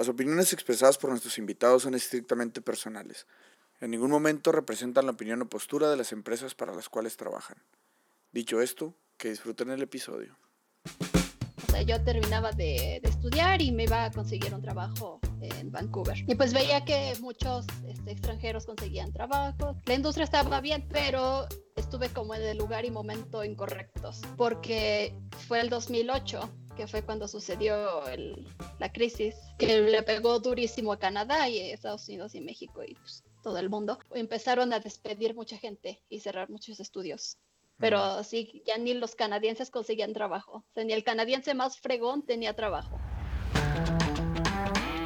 Las opiniones expresadas por nuestros invitados son estrictamente personales. En ningún momento representan la opinión o postura de las empresas para las cuales trabajan. Dicho esto, que disfruten el episodio. O sea, yo terminaba de, de, estudiar y me iba a conseguir un trabajo en Vancouver. Y pues veía que muchos este, extranjeros conseguían trabajo. La industria estaba bien, pero estuve como en el lugar y momento incorrectos, porque fue el 2008 que fue cuando sucedió el, la crisis, que le pegó durísimo a Canadá y Estados Unidos y México y pues, todo el mundo. Empezaron a despedir mucha gente y cerrar muchos estudios. Pero sí, ya ni los canadienses conseguían trabajo. O sea, ni el canadiense más fregón tenía trabajo.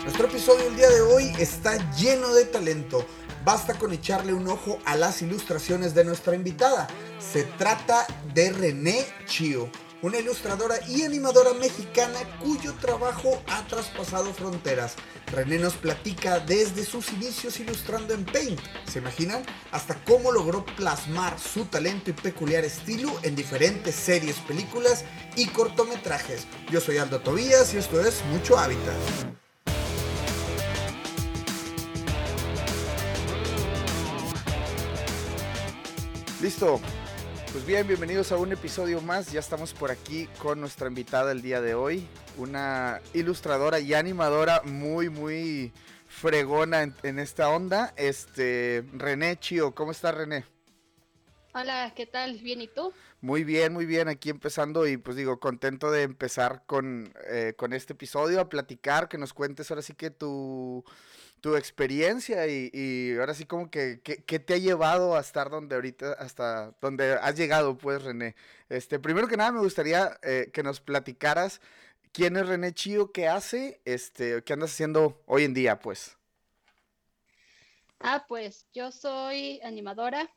Nuestro episodio el día de hoy está lleno de talento. Basta con echarle un ojo a las ilustraciones de nuestra invitada. Se trata de René Chio una ilustradora y animadora mexicana cuyo trabajo ha traspasado fronteras. René nos platica desde sus inicios ilustrando en Paint, ¿se imaginan? Hasta cómo logró plasmar su talento y peculiar estilo en diferentes series, películas y cortometrajes. Yo soy Aldo Tobías y esto es Mucho Hábitat. Listo, pues bien, bienvenidos a un episodio más. Ya estamos por aquí con nuestra invitada el día de hoy, una ilustradora y animadora muy, muy fregona en, esta onda. Este, René Chio, ¿cómo estás, René? Hola, ¿qué tal? ¿Bien y tú? Muy bien, muy bien, aquí empezando y pues digo, contento de empezar con, eh, con este episodio, a platicar, que nos cuentes ahora sí que tu tu experiencia y, ahora sí como que, ¿qué te ha llevado a estar donde ahorita, hasta donde has llegado, pues, René. Este, primero que nada me gustaría eh, que nos platicaras quién es René Chío, qué hace, este, qué andas haciendo hoy en día, pues. Ah, pues yo soy animadora,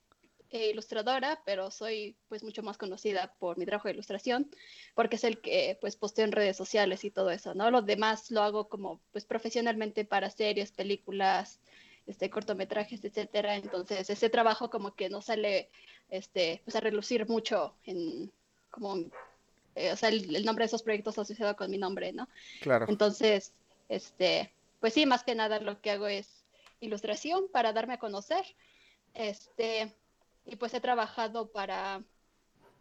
e ilustradora, pero soy pues mucho más conocida por mi trabajo de ilustración, porque es el que pues posteo en redes sociales y todo eso, ¿no? Lo demás lo hago como pues profesionalmente para series, películas, este, cortometrajes, etcétera. Entonces ese trabajo como que no sale este, pues a relucir mucho en como, eh, o sea, el, el, nombre de esos proyectos asociado con mi nombre, ¿no? Claro. Entonces, este, pues sí, más que nada lo que hago es ilustración para darme a conocer. Este, y pues he trabajado para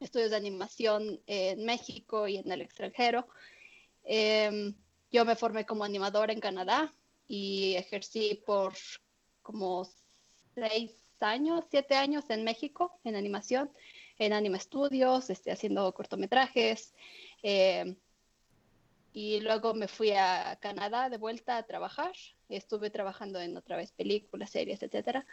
estudios de animación en México y en el extranjero. Eh, yo me formé como animadora en Canadá y ejercí por como seis años, siete años en México en animación, en Anime Studios, este, haciendo cortometrajes. Eh, y luego me fui a Canadá de vuelta a trabajar. Estuve trabajando en otra vez películas, series, etcétera.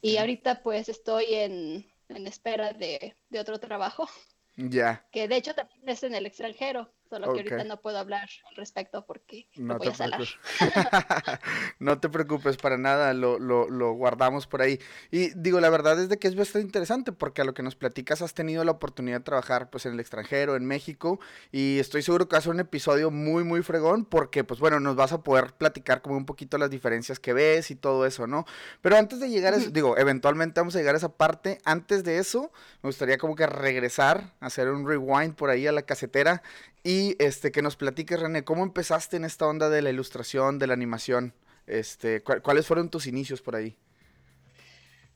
Y ahorita pues estoy en, en espera de, de, otro trabajo. Ya. Que de hecho también es en el extranjero. Solo que ahorita no puedo hablar al respecto porque no voy a salar. no te preocupes para nada, lo, lo, lo, guardamos por ahí. Y digo, la verdad es de que es bastante interesante porque a lo que nos platicas has tenido la oportunidad de trabajar pues en el extranjero, en México, y estoy seguro que va a ser un episodio muy, muy fregón porque pues bueno, nos vas a poder platicar como un poquito las diferencias que ves y todo eso, ¿no? Pero antes de llegar a eso, digo, eventualmente vamos a llegar a esa parte, antes de eso, me gustaría como que regresar, hacer un rewind por ahí a la casetera y este, que nos platiques, René, ¿cómo empezaste en esta onda de la ilustración, de la animación? Este, ¿Cuáles fueron tus inicios por ahí?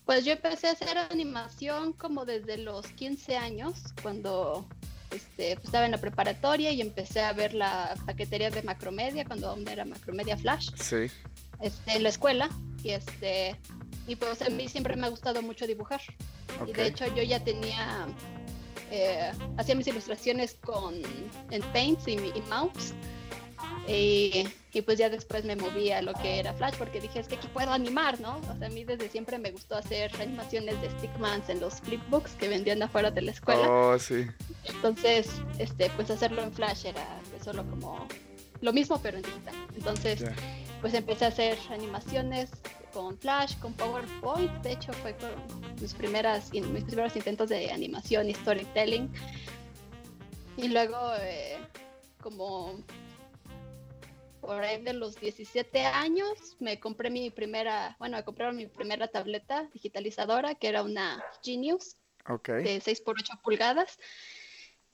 Pues yo empecé a hacer animación como desde los 15 años, cuando este, pues, estaba en la preparatoria y empecé a ver la paquetería de Macromedia, cuando aún era Macromedia Flash, sí. este, en la escuela. Y, este, y pues a mí siempre me ha gustado mucho dibujar. Okay. Y de hecho yo ya tenía eh, hacía mis ilustraciones con en Paint y, y Mouse. Y, y, pues ya después me moví a lo que era Flash porque dije, es que aquí puedo animar, ¿no? O sea, a mí desde siempre me gustó hacer animaciones de stickmans en los flipbooks que vendían afuera de la escuela. Oh, sí. Entonces, este, pues hacerlo en Flash era pues, solo como lo mismo pero en digital. Entonces, yeah. pues empecé a hacer animaciones con Flash, con PowerPoint, de hecho fue con mis, primeras, mis primeros intentos de animación y storytelling. Y luego, eh, como por ahí de los 17 años, me compré mi primera, bueno, me compraron mi primera tableta digitalizadora, que era una Genius okay. de 6 por 8 pulgadas.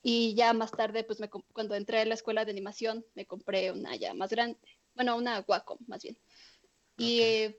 Y ya más tarde, pues me, cuando entré a la escuela de animación, me compré una ya más grande bueno, una Wacom más bien. Y,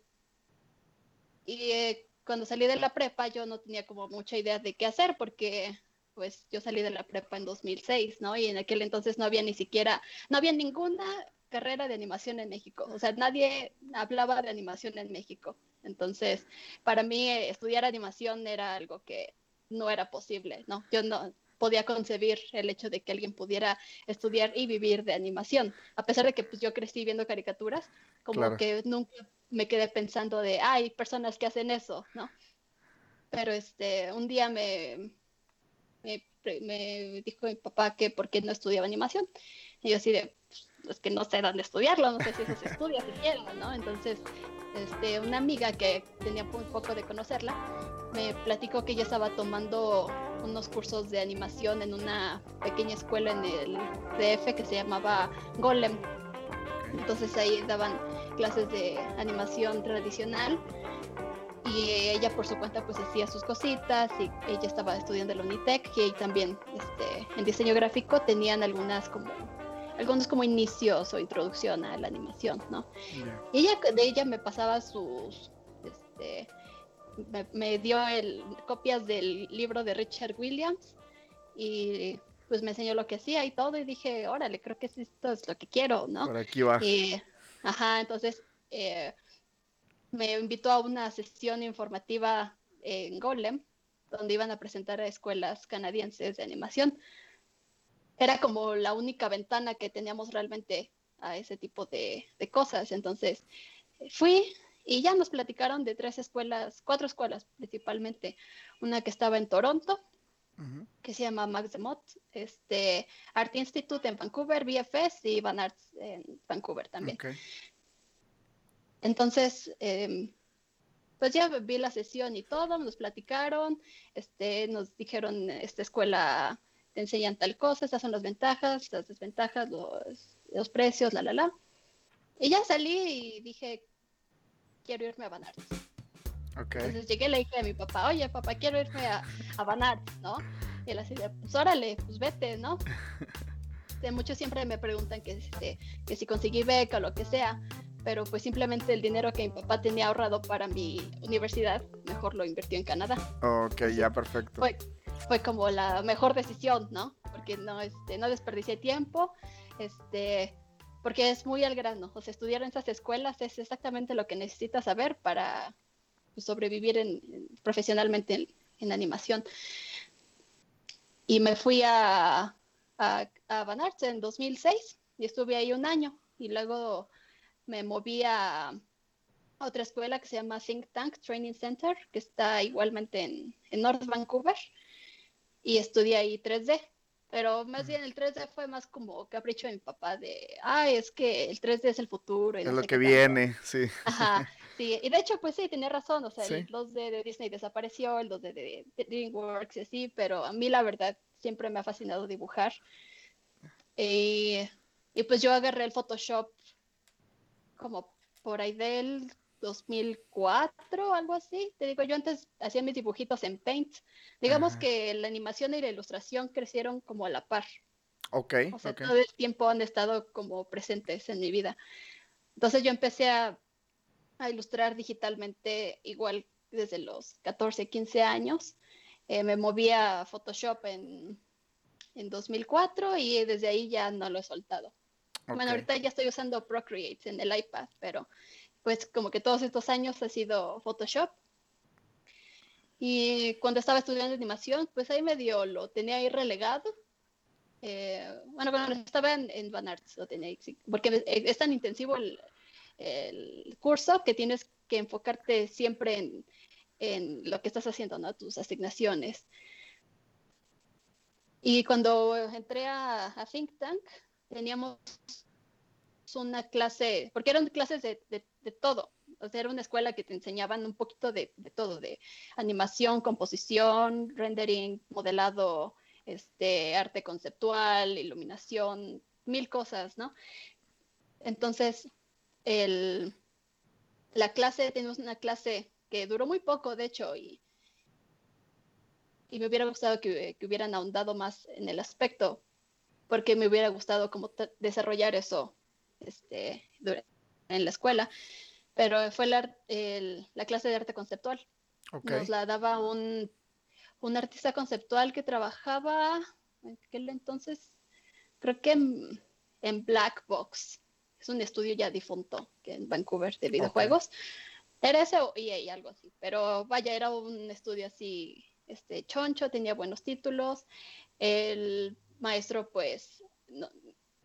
y eh, cuando salí de la prepa yo no tenía como mucha idea de qué hacer porque pues yo salí de la prepa en 2006, ¿no? Y en aquel entonces no había ni siquiera, no había ninguna carrera de animación en México, o sea, nadie hablaba de animación en México. Entonces, para mí eh, estudiar animación era algo que no era posible, ¿no? Yo no podía concebir el hecho de que alguien pudiera estudiar y vivir de animación, a pesar de que pues, yo crecí viendo caricaturas, como que nunca me quedé pensando de, hay personas que hacen eso, ¿no? Pero este, un día me, me, dijo mi papá que por qué no estudiaba animación. Y yo así de, pues que no sé dónde estudiarlo, no sé si eso se estudia siquiera, ¿no? Entonces, este, una amiga que tenía muy poco de conocerla, me platicó que ella estaba tomando unos cursos de animación en una pequeña escuela en el DF que se llamaba Golem. Entonces ahí daban clases de animación tradicional y ella por su cuenta pues hacía sus cositas y ella estaba estudiando en la Unitec y ahí también este, en diseño gráfico tenían algunas como algunos como inicios o introducción a la animación, ¿no? Y ella de ella me pasaba sus este, me, dio el, copias del libro de Richard Williams y pues me enseñó lo que hacía y todo y dije, órale, creo que esto es lo que quiero, ¿no? Por aquí va. ajá, entonces eh, me invitó a una sesión informativa en Golem, donde iban a presentar a escuelas canadienses de animación. Era como la única ventana que teníamos realmente a ese tipo de, cosas. Entonces fui y ya nos platicaron de tres escuelas, cuatro escuelas principalmente. Una que estaba en Toronto, que se llama Max de Mott, este, Art Institute en Vancouver, BFS y Van Arts en Vancouver también. Entonces, em, pues ya vi la sesión y todo, nos platicaron, este, nos dijeron, esta escuela te enseñan tal cosa, estas son las ventajas, las desventajas, los, precios, la, la, la. Y ya salí y dije, quiero irme a Banart. Entonces llegué y le dije a mi papá, oye papá, quiero irme a, a Banart, ¿no? Y él así de, pues órale, pues vete, ¿no? De muchos siempre me preguntan que, este, que si conseguí beca o lo que sea pero pues simplemente el dinero que mi papá tenía ahorrado para mi universidad, mejor lo invirtió en Canadá. Ok, ya perfecto. Fue, fue como la mejor decisión, ¿no? Porque no, este, no desperdicié tiempo, este, porque es muy al grano. O sea, estudiar en esas escuelas es exactamente lo que necesitas saber para sobrevivir en, profesionalmente en, animación. Y me fui a, a, a Van Arts en 2006 y estuve ahí un año y luego me moví a, otra escuela que se llama Think Tank Training Center, que está igualmente en, North Vancouver, y estudié ahí 3D. Pero más bien el 3D fue más como capricho de mi papá de, ah, es que el 3D es el futuro. es lo que viene, sí. Ajá, sí. Y de hecho, pues sí, tenía razón. O sea, el 2D de Disney desapareció, el 2D de, DreamWorks y así, pero a mí la verdad siempre me ha fascinado dibujar. Y, y pues yo agarré el Photoshop como por ahí del 2004, algo así. Te digo, yo antes hacía mis dibujitos en Paint. Digamos que la animación y la ilustración crecieron como a la par. Ok. O sea, todo el tiempo han estado como presentes en mi vida. Entonces yo empecé a, ilustrar digitalmente igual desde los 14, 15 años. Eh, me moví a Photoshop en, en 2004 y desde ahí ya no lo he soltado. Bueno, ahorita ya estoy usando Procreate en el iPad, pero pues como que todos estos años ha sido Photoshop. Y cuando estaba estudiando animación, pues ahí medio lo tenía ahí relegado. Eh, bueno, cuando estaba en, en Van Arts lo tenía porque es tan intensivo el, el, curso que tienes que enfocarte siempre en, en lo que estás haciendo, ¿no? Tus asignaciones. Y cuando entré a, a Think Tank, teníamos una clase, porque eran clases de, todo, o sea, era una escuela que te enseñaban un poquito de, todo, de animación, composición, rendering, modelado, este, arte conceptual, iluminación, mil cosas, ¿no? Entonces, el, la clase, tenemos una clase que duró muy poco, de hecho, y, y me hubiera gustado que, que hubieran ahondado más en el aspecto, porque me hubiera gustado como desarrollar eso este, en la escuela, pero fue la, la clase de arte conceptual. Nos la daba un, un artista conceptual que trabajaba en aquel entonces, creo que en, Black Box. Es un estudio ya difunto que en Vancouver de videojuegos. Era ese o EA, algo así. Pero vaya, era un estudio así, este, choncho, tenía buenos títulos. El maestro, pues,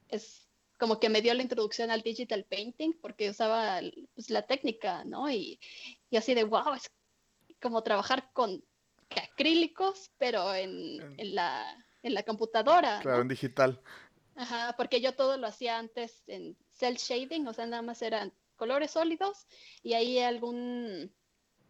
es como que me dio la introducción al digital painting porque usaba pues, la técnica, ¿no? Y, y así de, wow, es como trabajar con acrílicos, pero en, en, la, en la computadora. Claro, en digital. Ajá, porque yo todo lo hacía antes en cel shading, o sea, nada más eran colores sólidos y ahí algún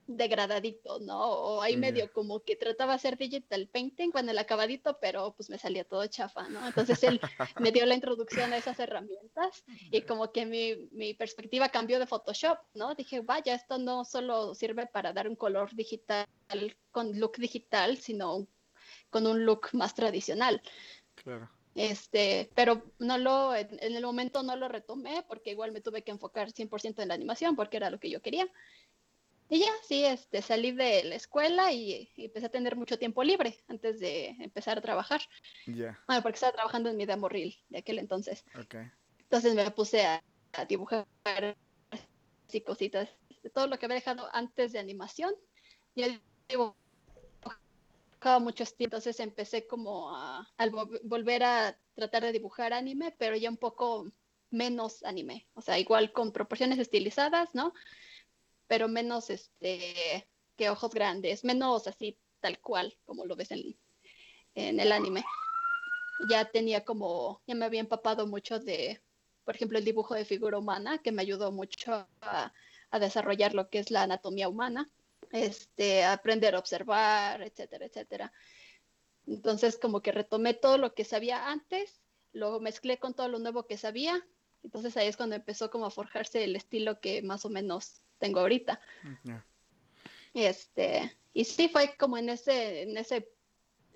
degradadito, ¿no? O ahí medio como que trataba de hacer digital painting con el acabadito, pero pues me salía todo chafa, ¿no? Entonces él me dio la introducción a esas herramientas y como que mi, mi, perspectiva cambió de Photoshop, ¿no? Dije, vaya, esto no solo sirve para dar un color digital con look digital, sino con un look más tradicional. Claro. Este, pero no lo, en, el momento no lo retomé porque igual me tuve que enfocar 100% en la animación porque era lo que yo quería. Y ya, sí, este, salí de la escuela y, empecé a tener mucho tiempo libre antes de empezar a trabajar. Ya. Bueno, porque estaba trabajando en mi demo reel de aquel entonces. Okay. Entonces me puse a, dibujar así cositas, todo lo que había dejado antes de animación. Y dibujaba mucho estilo, entonces empecé como a, volver a tratar de dibujar anime, pero ya un poco menos anime, o sea, igual con proporciones estilizadas, ¿no? pero menos este que ojos grandes, menos así tal cual como lo ves en, en el anime. Ya tenía como, ya me había empapado mucho de, por ejemplo, el dibujo de figura humana, que me ayudó mucho a, a desarrollar lo que es la anatomía humana, este, aprender a observar, etcétera, etcétera. Entonces, como que retomé todo lo que sabía antes, lo mezclé con todo lo nuevo que sabía. Entonces ahí es cuando empezó como a forjarse el estilo que más o menos tengo ahorita. Este, y sí fue como en ese, en ese,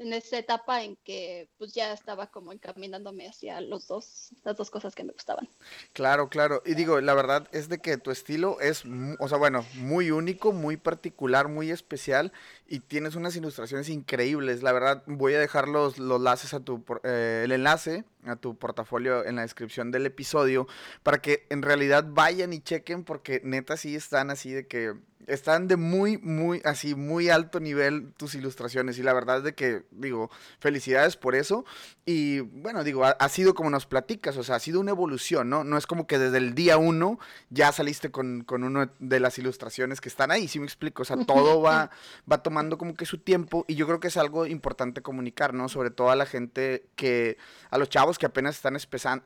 en esa etapa en que pues ya estaba como encaminándome hacia los dos, las dos cosas que me gustaban. Claro, claro. Y digo, la verdad es de que tu estilo es, o sea, bueno, muy único, muy particular, muy especial y tienes unas ilustraciones increíbles. La verdad, voy a dejar los, los a tu, eh, el enlace a tu portafolio en la descripción del episodio para que en realidad vayan y chequen porque neta sí están así de que están de muy, muy, así, muy alto nivel tus ilustraciones y la verdad es de que, digo, felicidades por eso y bueno, digo, ha, sido como nos platicas, o sea, ha sido una evolución, ¿no? No es como que desde el día uno ya saliste con, con una de las ilustraciones que están ahí, si me explico, o sea, todo va, va tomando como que su tiempo y yo creo que es algo importante comunicar, ¿no? Sobre todo a la gente que, a los chavos que apenas están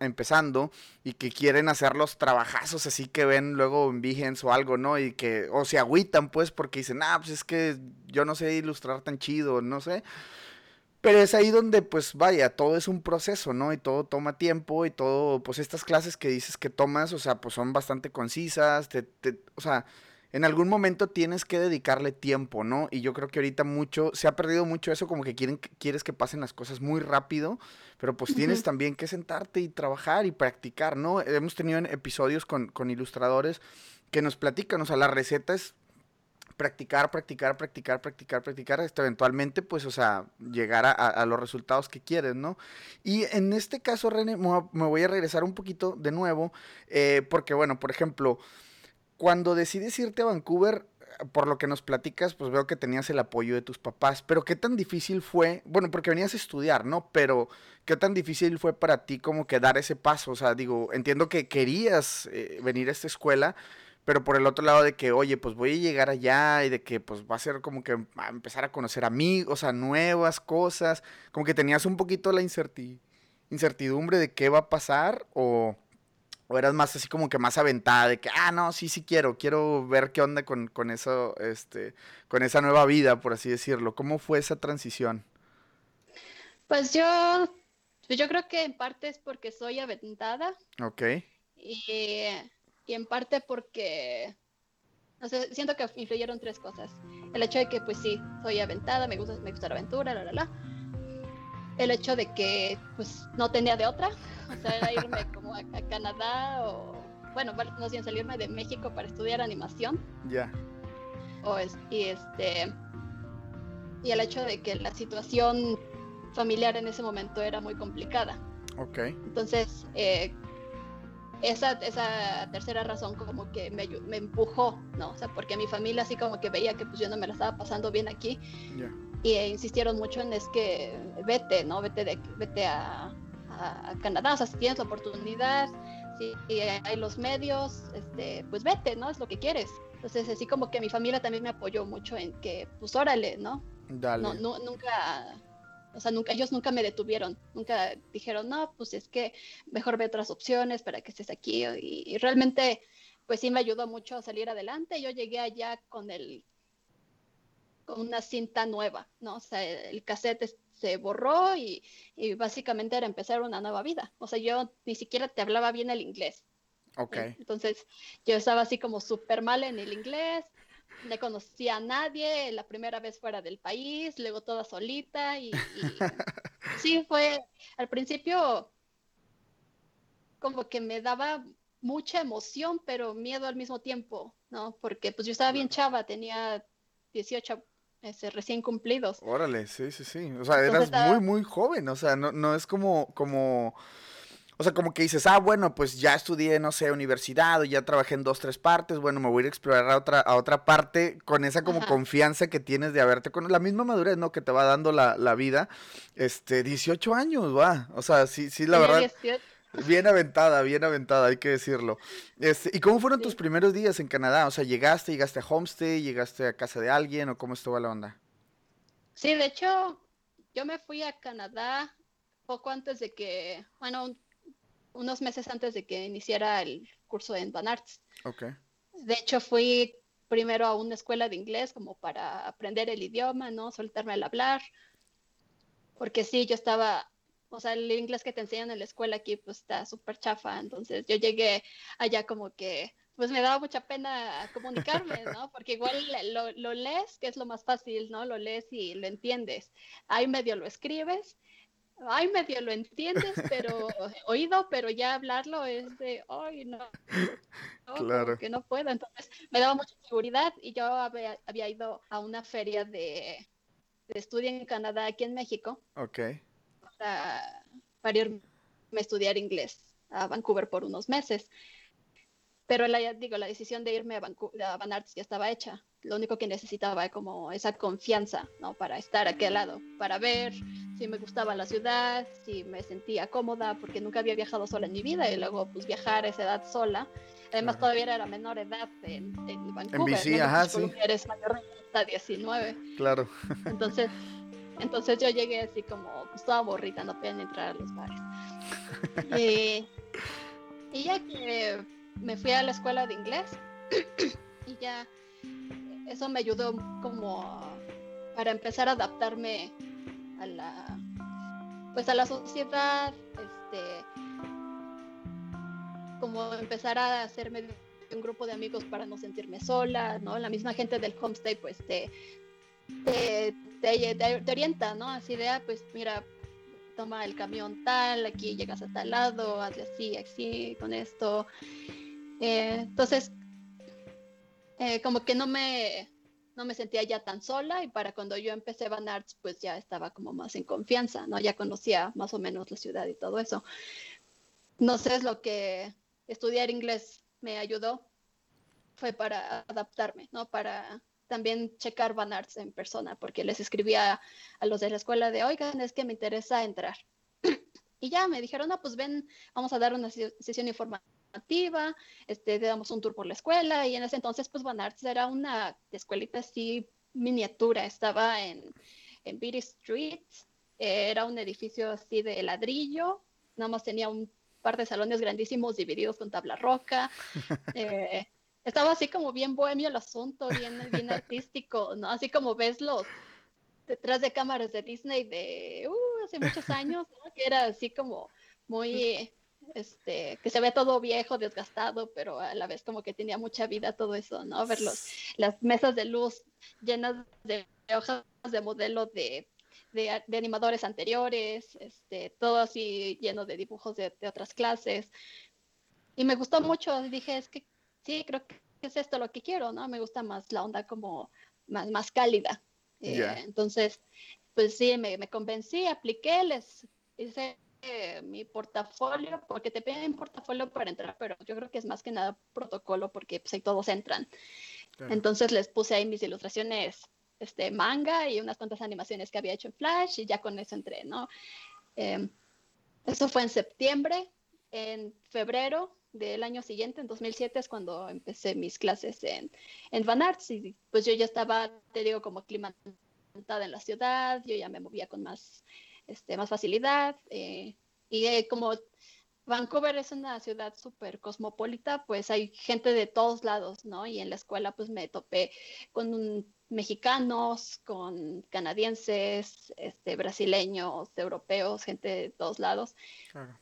empezando y que quieren hacer los trabajazos así que ven luego en Behance o algo, ¿no? Y que, o se agüitan pues porque dicen, ah, pues es que yo no sé ilustrar tan chido, no sé. Pero es ahí donde, pues vaya, todo es un proceso, ¿no? Y todo toma tiempo y todo, pues estas clases que dices que tomas, o sea, pues son bastante concisas, te, te, o sea, en algún momento tienes que dedicarle tiempo, ¿no? Y yo creo que ahorita mucho, se ha perdido mucho eso, como que quieren, quieres que pasen las cosas muy rápido, pero pues tienes también que sentarte y trabajar y practicar, ¿no? Hemos tenido episodios con, con ilustradores que nos platican, o sea, la receta es practicar, practicar, practicar, practicar, practicar, hasta eventualmente, pues, o sea, llegar a, los resultados que quieres, ¿no? Y en este caso, René, me voy a regresar un poquito de nuevo, eh, porque, bueno, por ejemplo, cuando decides irte a Vancouver, por lo que nos platicas, pues veo que tenías el apoyo de tus papás, pero qué tan difícil fue, bueno, porque venías a estudiar, ¿no? Pero qué tan difícil fue para ti como que dar ese paso, o sea, digo, entiendo que querías eh, venir a esta escuela, pero por el otro lado de que, oye, pues voy a llegar allá y de que pues va a ser como que a empezar a conocer amigos, a nuevas cosas, como que tenías un poquito la incertidumbre de qué va a pasar o ¿O eras más así como que más aventada de que, ah, no, sí, sí quiero, quiero ver qué onda con, con eso, este, con esa nueva vida, por así decirlo? ¿Cómo fue esa transición? Pues yo, yo creo que en parte es porque soy aventada. Ok. Y, y en parte porque, no sé, siento que influyeron tres cosas. El hecho de que, pues sí, soy aventada, me gusta, me gusta la aventura, la, la, la. El hecho de que, pues, no tenía de otra o sea, era irme como a, Canadá o, bueno, no bien salirme de México para estudiar animación. Ya. O es, y este, y el hecho de que la situación familiar en ese momento era muy complicada. Ok. Entonces, eh, esa, esa tercera razón como que me, me empujó, ¿no? O sea, porque mi familia así como que veía que pues yo no me la estaba pasando bien aquí. Y insistieron mucho en es que vete, ¿no? Vete, de, vete a, a, Canadá, o sea, si tienes la oportunidad, si hay los medios, este, pues vete, ¿no? Es lo que quieres. Entonces, así como que mi familia también me apoyó mucho en que, pues órale, ¿no? Dale. No, no, nunca o sea, nunca, ellos nunca me detuvieron, nunca dijeron, no, pues es que mejor ve otras opciones para que estés aquí. Y, realmente, pues sí me ayudó mucho a salir adelante. Yo llegué allá con el con una cinta nueva, ¿no? O sea, el cassette se borró y, y, básicamente era empezar una nueva vida. O sea, yo ni siquiera te hablaba bien el inglés. Ok. Entonces, yo estaba así como súper mal en el inglés, no conocía a nadie, la primera vez fuera del país, luego toda solita y, sí fue al principio como que me daba mucha emoción, pero miedo al mismo tiempo, ¿no? Porque pues yo estaba bien chava, tenía 18 ese, recién cumplidos. Órale, sí, sí, sí. O sea, eras muy, muy joven, o sea, no, no es como, como o sea, como que dices, ah, bueno, pues ya estudié, no sé, universidad o ya trabajé en dos, tres partes, bueno, me voy a ir a explorar a otra, a otra parte con esa como confianza que tienes de haberte con la misma madurez, ¿no? Que te va dando la, la vida. Este, 18 años, va. O sea, sí, sí, la verdad. Bien aventada, bien aventada, hay que decirlo. Este, ¿Y cómo fueron tus primeros días en Canadá? O sea, ¿llegaste, llegaste a Homestay, llegaste a casa de alguien o cómo estuvo la onda? Sí, de hecho, yo me fui a Canadá poco antes de que, bueno, unos meses antes de que iniciara el curso en Van Arts. Okay. De hecho, fui primero a una escuela de inglés como para aprender el idioma, ¿no? Soltarme al hablar. Porque sí, yo estaba, o sea, el inglés que te enseñan en la escuela aquí pues está súper chafa. Entonces yo llegué allá como que, pues me daba mucha pena comunicarme, ¿no? Porque igual lo, lo lees, que es lo más fácil, ¿no? Lo lees y lo entiendes. Ahí medio lo escribes ay, medio lo entiendes, pero oído, pero ya hablarlo es de, ay, no, claro. que no puedo. Entonces me daba mucha seguridad y yo había, ido a una feria de, de, estudio en Canadá, aquí en México. Ok. Para, para irme a estudiar inglés a Vancouver por unos meses. Pero la, digo, la decisión de irme a, Vancouver, a Van Arts ya estaba hecha lo único que necesitaba era como esa confianza, ¿no? Para estar aquí al lado, para ver si me gustaba la ciudad, si me sentía cómoda, porque nunca había viajado sola en mi vida y luego pues viajar a esa edad sola. Además todavía era menor edad en, en Vancouver. En ajá, sí. Eres mayor de 19. Claro. Entonces, entonces yo llegué así como, pues toda borrita, no podía entrar a los bares. y, y ya que me fui a la escuela de inglés y ya eso me ayudó como para empezar a adaptarme a la pues a la sociedad este como empezar a hacerme un grupo de amigos para no sentirme sola no la misma gente del homestay pues te te, te, orienta no así de ah, pues mira toma el camión tal aquí llegas a tal lado hazle así así con esto eh, entonces eh, como que no me, no me sentía ya tan sola y para cuando yo empecé Van Arts, pues ya estaba como más en confianza, ¿no? Ya conocía más o menos la ciudad y todo eso. No sé, es lo que estudiar inglés me ayudó, fue para adaptarme, ¿no? Para también checar Van Arts en persona, porque les escribía a los de la escuela de, oigan, es que me interesa entrar. y ya me dijeron, no, pues ven, vamos a dar una sesión informativa este, damos un tour por la escuela y en ese entonces pues Van Arts era una escuelita así miniatura, estaba en, en Beatty Street, era un edificio así de ladrillo, nada más tenía un par de salones grandísimos divididos con tabla roca. Eh, estaba así como bien bohemio el asunto, bien, bien artístico, ¿no? Así como ves los detrás de cámaras de Disney de uh, hace muchos años, que era así como muy este, que se ve todo viejo, desgastado, pero a la vez como que tenía mucha vida todo eso, ¿no? Ver los, las mesas de luz llenas de hojas de modelo de, de, animadores anteriores, este, todo así lleno de dibujos de, otras clases. y me gustó mucho. Dije, es que sí, creo que es esto lo que quiero, ¿no? Me gusta más la onda como más, más cálida. Eh, entonces, pues sí, me, me, convencí, apliqué, les hice eh, mi portafolio, porque te piden portafolio para entrar, pero yo creo que es más que nada protocolo, porque pues ahí todos entran. Entonces les puse ahí mis ilustraciones este, manga y unas cuantas animaciones que había hecho en Flash y ya con eso entré, ¿no? Em, eso fue en septiembre. En febrero del año siguiente, en 2007, es cuando empecé mis clases en, en Van Arts y pues yo ya estaba, te digo, como aclimatada en la ciudad, yo ya me movía con más, este, más facilidad eh, y eh, como Vancouver es una ciudad súper cosmopolita, pues hay gente de todos lados, ¿no? Y en la escuela pues me topé con mexicanos, con canadienses, este, brasileños, europeos, gente de todos lados.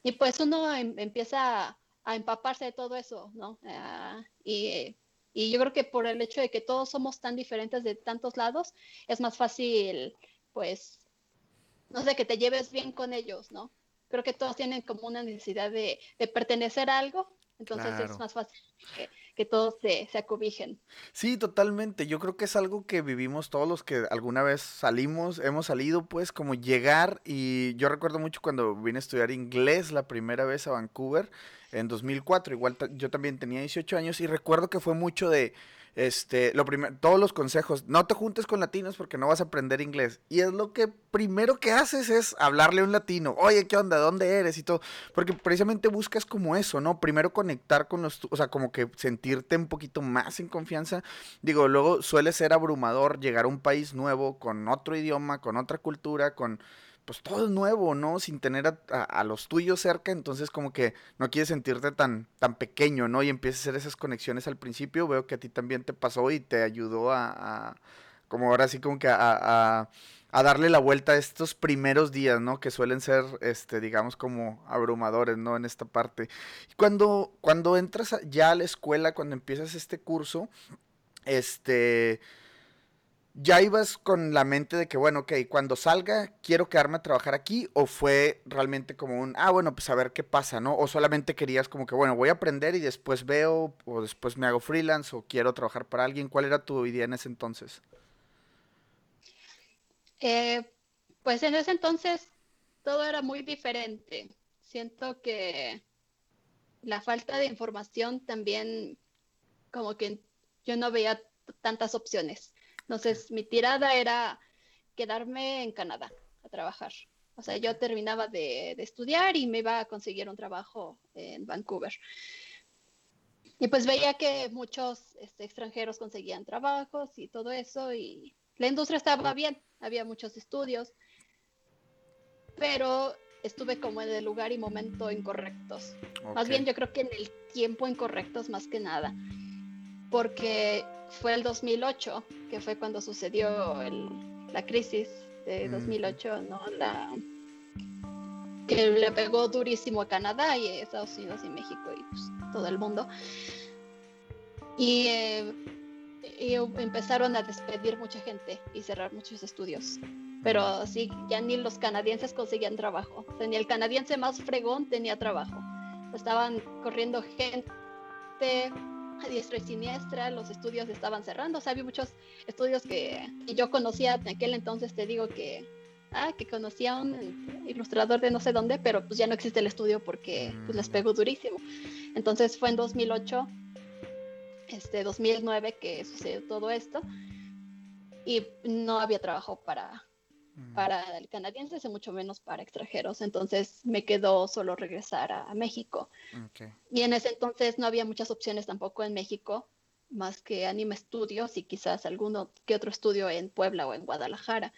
Y pues uno em, empieza a, empaparse de todo eso, ¿no? Ah, y, y yo creo que por el hecho de que todos somos tan diferentes de tantos lados, es más fácil, pues, no sé, que te lleves bien con ellos, ¿no? creo que todos tienen como una necesidad de, pertenecer a algo, entonces es más fácil que, todos se, se, acobijen. Sí, totalmente. Yo creo que es algo que vivimos todos los que alguna vez salimos, hemos salido, pues, como llegar. Y yo recuerdo mucho cuando vine a estudiar inglés la primera vez a Vancouver en 2004. Igual yo también tenía 18 años y recuerdo que fue mucho de este, lo primero, todos los consejos, no te juntes con latinos porque no vas a aprender inglés. Y es lo que primero que haces es hablarle a un latino, oye, ¿qué onda? ¿Dónde eres? Y todo. Porque precisamente buscas como eso, ¿no? Primero conectar con los, o sea, como que sentirte un poquito más en confianza. Digo, luego suele ser abrumador llegar a un país nuevo con otro idioma, con otra cultura, con pues todo es nuevo, ¿no? Sin tener a, los tuyos cerca, entonces como que no quieres sentirte tan, tan pequeño, ¿no? Y empiezas a hacer esas conexiones al principio, veo que a ti también te pasó y te ayudó a, como ahora sí como que a, a, darle la vuelta a estos primeros días, ¿no? Que suelen ser, este, digamos, como abrumadores, ¿no? En esta parte. Y cuando, cuando entras ya a la escuela, cuando empiezas este curso, este ¿Ya ibas con la mente de que, bueno, ok, cuando salga quiero quedarme a trabajar aquí? ¿O fue realmente como un, ah, bueno, pues a ver qué pasa, ¿no? ¿O solamente querías como que, bueno, voy a aprender y después veo, o después me hago freelance, o quiero trabajar para alguien? ¿Cuál era tu idea en ese entonces? Eh, pues en ese entonces todo era muy diferente. Siento que la falta de información también, como que yo no veía tantas opciones. Entonces, mi tirada era quedarme en Canadá a trabajar. O sea, yo terminaba de, estudiar y me iba a conseguir un trabajo en Vancouver. Y pues veía que muchos este, extranjeros conseguían trabajos y todo eso y la industria estaba bien, había muchos estudios, pero estuve como en el lugar y momento incorrectos. Más bien yo creo que en el tiempo incorrectos más que nada, porque fue el 2008, que fue cuando sucedió la crisis de 2008, ¿no? La, que le pegó durísimo a Canadá y Estados Unidos y México y pues, todo el mundo. Y, eh, y, empezaron a despedir mucha gente y cerrar muchos estudios. Pero sí, ya ni los canadienses conseguían trabajo. ni el canadiense más fregón tenía trabajo. Estaban corriendo gente a diestra y siniestra, los estudios estaban cerrando, o sea, había muchos estudios que, yo conocía en aquel entonces, te digo que, ah, que conocía a un ilustrador de no sé dónde, pero pues ya no existe el estudio porque pues les pegó durísimo. Entonces fue en 2008, este 2009 que sucedió todo esto y no había trabajo para para el canadiense, y mucho menos para extranjeros. Entonces me quedó solo regresar a, México. Y en ese entonces no había muchas opciones tampoco en México, más que Anime Studios y quizás alguno que otro estudio en Puebla o en Guadalajara.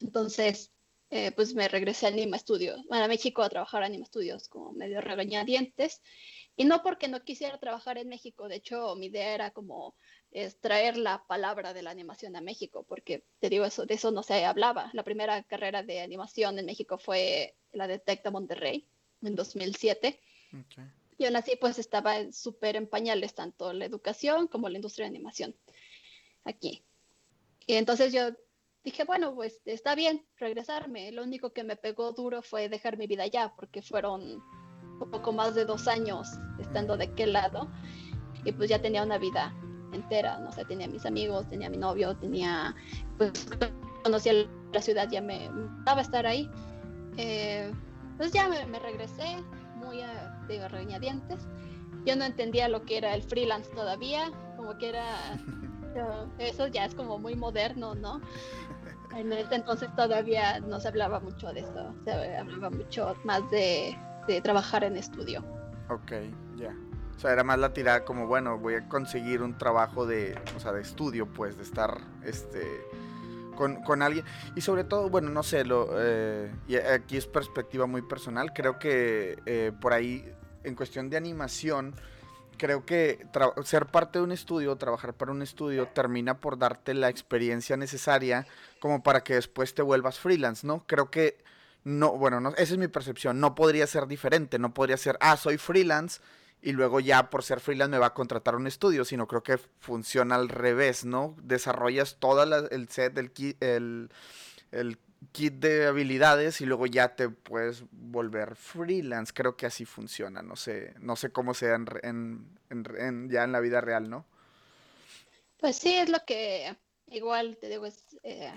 Entonces, eh, pues me regresé a Anime Studios, bueno, a México a trabajar a Anime Studios como medio regañadientes. Y no porque no quisiera trabajar en México, de hecho mi idea era como es traer la palabra de la animación a México, porque te digo, eso, de eso no se hablaba. La primera carrera de animación en México fue la de Tecta Monterrey en 2007. Y aún así, pues estaba súper en pañales tanto la educación como la industria de animación aquí. Y entonces yo dije, bueno, pues está bien regresarme. Lo único que me pegó duro fue dejar mi vida allá, porque fueron poco más de dos años estando de qué lado y pues ya tenía una vida entera, no sé, tenía mis amigos, tenía mi novio, tenía, pues conocía la ciudad, ya me gustaba estar ahí. Eh, pues ya me, regresé muy a, digo, regañadientes. Yo no entendía lo que era el freelance todavía, como que era, eso ya es como muy moderno, ¿no? En este entonces todavía no se hablaba mucho de eso, se hablaba mucho más de, de trabajar en estudio. Ok, ya. O sea, era más la tirada como, bueno, voy a conseguir un trabajo de, o sea, de estudio, pues, de estar, este, con, con alguien. Y sobre todo, bueno, no sé, lo, eh, y aquí es perspectiva muy personal, creo que eh, por ahí, en cuestión de animación, creo que ser parte de un estudio, trabajar para un estudio, termina por darte la experiencia necesaria como para que después te vuelvas freelance, ¿no? Creo que no, bueno, no, esa es mi percepción, no podría ser diferente, no podría ser, ah, soy freelance y luego ya por ser freelance me va a contratar un estudio, sino creo que funciona al revés, ¿no? Desarrollas todo el set, el kit, el, kit de habilidades y luego ya te puedes volver freelance. Creo que así funciona, no sé, no sé cómo sea en, ya en la vida real, ¿no? Pues sí, es lo que igual te digo, es, eh,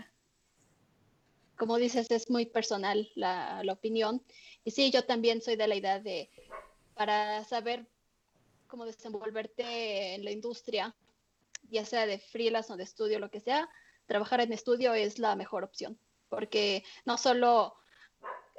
como dices, es muy personal la, la opinión. Y sí, yo también soy de la idea de, para saber como desenvolverte en la industria, ya sea de freelance o de estudio, lo que sea, trabajar en estudio es la mejor opción, porque no solo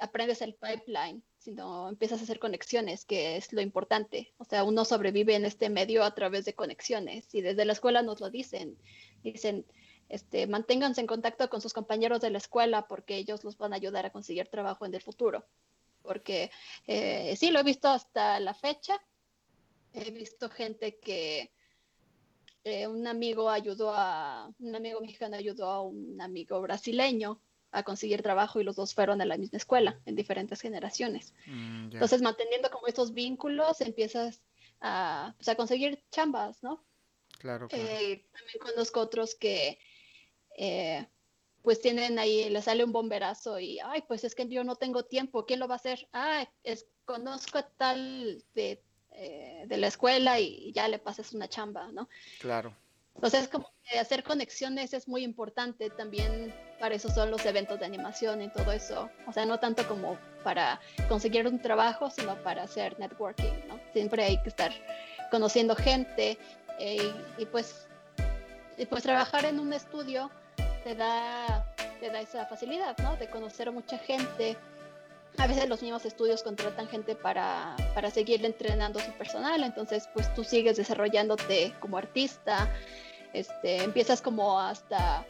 aprendes el pipeline, sino empiezas a hacer conexiones, que es lo importante. O sea, uno sobrevive en este medio a través de conexiones y desde la escuela nos lo dicen. Dicen, este, manténganse en contacto con sus compañeros de la escuela porque ellos los van a ayudar a conseguir trabajo en el futuro. Porque eh, sí, lo he visto hasta la fecha, he visto gente que eh, un amigo ayudó a, un amigo mexicano ayudó a un amigo brasileño a conseguir trabajo y los dos fueron a la misma escuela en diferentes generaciones. Mm, Entonces, manteniendo como estos vínculos, empiezas a, pues, a conseguir chambas, ¿no? Claro. Eh, también conozco otros que eh, pues tienen ahí, le sale un bomberazo y, ay, pues es que yo no tengo tiempo, ¿quién lo va a hacer? Ah, es, conozco a tal de eh, de la escuela y ya le pasas una chamba, ¿no? Claro. Entonces, como que hacer conexiones es muy importante también, para eso son los eventos de animación y todo eso. O sea, no tanto como para conseguir un trabajo, sino para hacer networking, ¿no? Siempre hay que estar conociendo gente eh, y, pues, y pues trabajar en un estudio te da, te da esa facilidad, ¿no? De conocer a mucha gente, a veces los mismos estudios contratan gente para, para seguir entrenando su personal, entonces pues tú sigues desarrollándote como artista, este, empiezas como hasta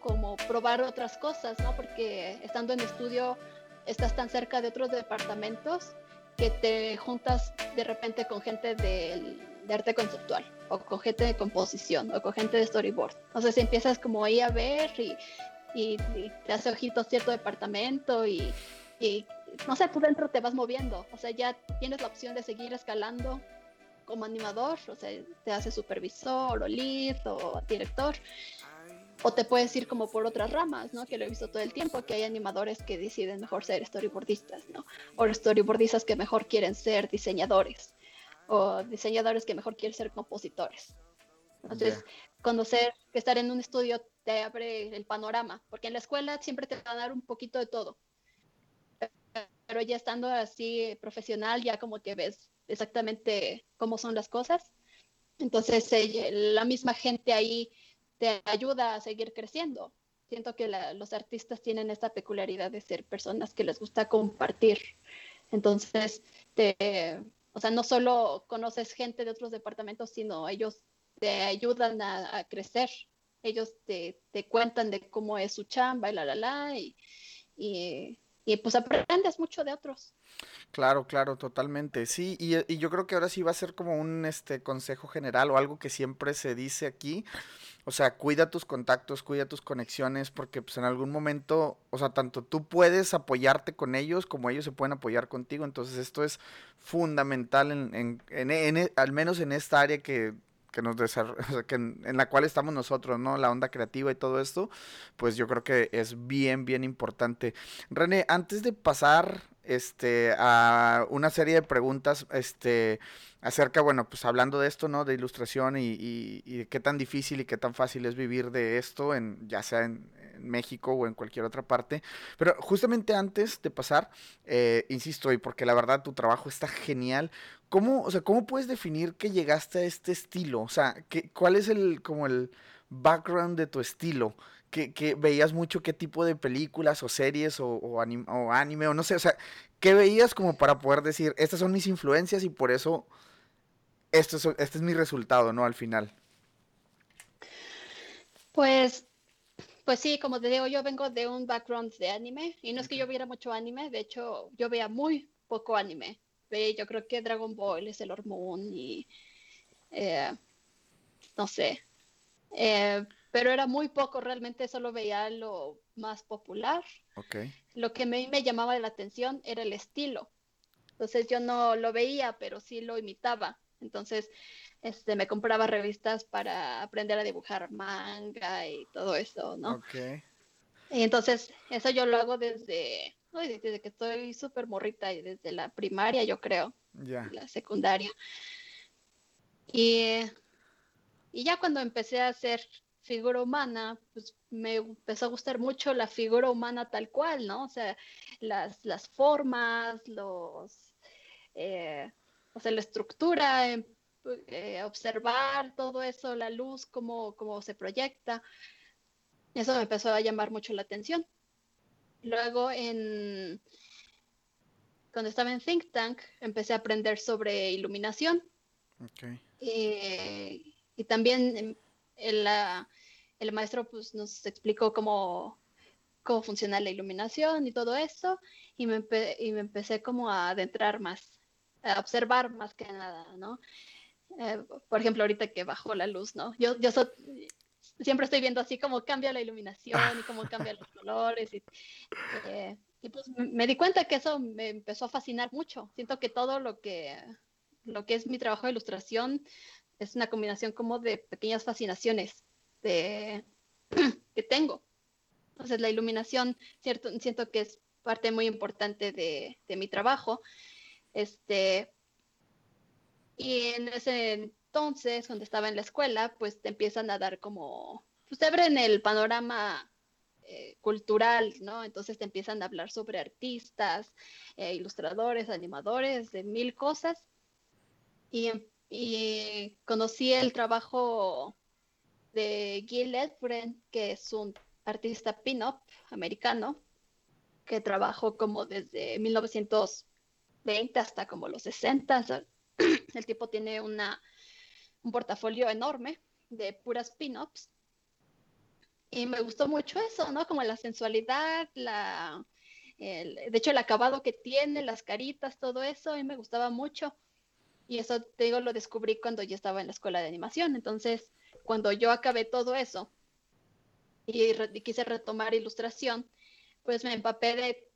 como probar otras cosas, ¿no? Porque estando en estudio estás tan cerca de otros departamentos que te juntas de repente con gente de, de arte conceptual o con gente de composición o con gente de storyboard. Entonces empiezas como ahí a ver y, y, y te hace ojitos cierto departamento y, y no sé, tú dentro te vas moviendo, o sea, ya tienes la opción de seguir escalando como animador, o sea, te hace supervisor o lead o director, o te puedes ir como por otras ramas, ¿no? Que lo he visto todo el tiempo, que hay animadores que deciden mejor ser storyboardistas, ¿no? O storyboardistas que mejor quieren ser diseñadores, o diseñadores que mejor quieren ser compositores. Entonces, conocer que estar en un estudio te abre el panorama, porque en la escuela siempre te van a dar un poquito de todo pero ya estando así profesional, ya como que ves exactamente cómo son las cosas. Entonces, la misma gente ahí te ayuda a seguir creciendo. Siento que los artistas tienen esta peculiaridad de ser personas que les gusta compartir. Entonces, te, o sea, no solo conoces gente de otros departamentos, sino ellos te ayudan a, crecer. Ellos te, te, cuentan de cómo es su chamba y la, la, la. Y, y y pues aprendes mucho de otros. Claro, claro, totalmente. Sí, y, y, yo creo que ahora sí va a ser como un este consejo general o algo que siempre se dice aquí. O sea, cuida tus contactos, cuida tus conexiones, porque pues en algún momento, o sea, tanto tú puedes apoyarte con ellos como ellos se pueden apoyar contigo. Entonces esto es fundamental en, en, en, en al menos en esta área que que nos que en, la cual estamos nosotros, ¿no? La onda creativa y todo esto, pues yo creo que es bien, bien importante. René, antes de pasar este, a una serie de preguntas, este, acerca, bueno, pues hablando de esto, ¿no? De ilustración y, y, de qué tan difícil y qué tan fácil es vivir de esto, en, ya sea en, México o en cualquier otra parte. Pero justamente antes de pasar, eh, insisto, y porque la verdad tu trabajo está genial, ¿cómo, o sea, ¿cómo puedes definir que llegaste a este estilo? O sea, ¿qué, ¿cuál es el, como el background de tu estilo? que, veías mucho qué tipo de películas o series o, o, anime, o no sé, o sea, ¿qué veías como para poder decir, estas son mis influencias y por eso esto es, este es mi resultado, ¿no? Al final. Pues, pues sí, como te digo, yo vengo de un background de anime y no es que yo viera mucho anime, de hecho yo veía muy poco anime. Yo creo que Dragon Ball es el Moon y eh, no sé. Eh, pero era muy poco, realmente solo veía lo más popular. Okay. Lo que me, me llamaba la atención era el estilo. Entonces yo no lo veía, pero sí lo imitaba. Entonces, este, me compraba revistas para aprender a dibujar manga y todo eso, ¿no? Okay. Y entonces, eso yo lo hago desde, desde que estoy súper morrita y desde la primaria, yo creo. Ya. La secundaria. Y, y ya cuando empecé a hacer figura humana, pues me empezó a gustar mucho la figura humana tal cual, ¿no? O sea, las, las formas, los, eh, o sea, la estructura, em, eh, observar todo eso, la luz, cómo, cómo se proyecta. Eso me empezó a llamar mucho la atención. Luego, en, cuando estaba en Think Tank, empecé a aprender sobre iluminación. Okay. Y, y también el, el maestro pues, nos explicó cómo, cómo funciona la iluminación y todo eso, y me, y me empecé como a adentrar más, a observar más que nada, ¿no? Eh, por ejemplo, ahorita que bajó la luz, ¿no? Yo, yo siempre estoy viendo así cómo cambia la iluminación y cómo cambian los colores. Y, eh, y pues me di cuenta que eso me empezó a fascinar mucho. Siento que todo lo que, lo que es mi trabajo de ilustración es una combinación como de pequeñas fascinaciones de, que tengo. Entonces la iluminación, cierto, siento que es parte muy importante de, de mi trabajo. Este, y en ese entonces, cuando estaba en la escuela, pues te empiezan a dar como, pues te abren el panorama eh, cultural, ¿no? Entonces te empiezan a hablar sobre artistas, eh, ilustradores, animadores, de mil cosas. Y conocí el trabajo de Gil Edfren, que es un artista pin-up americano, que trabajó como desde 1920 hasta como los 60. El tipo tiene una, un portafolio enorme de puras pin-ups. Y me gustó mucho eso, ¿no? Como la sensualidad, la, de hecho el acabado que tiene, las caritas, todo eso, y me gustaba mucho. Y eso, te digo, lo descubrí cuando yo estaba en la escuela de animación. Entonces, cuando yo acabé todo eso y, quise retomar ilustración, pues me empapé de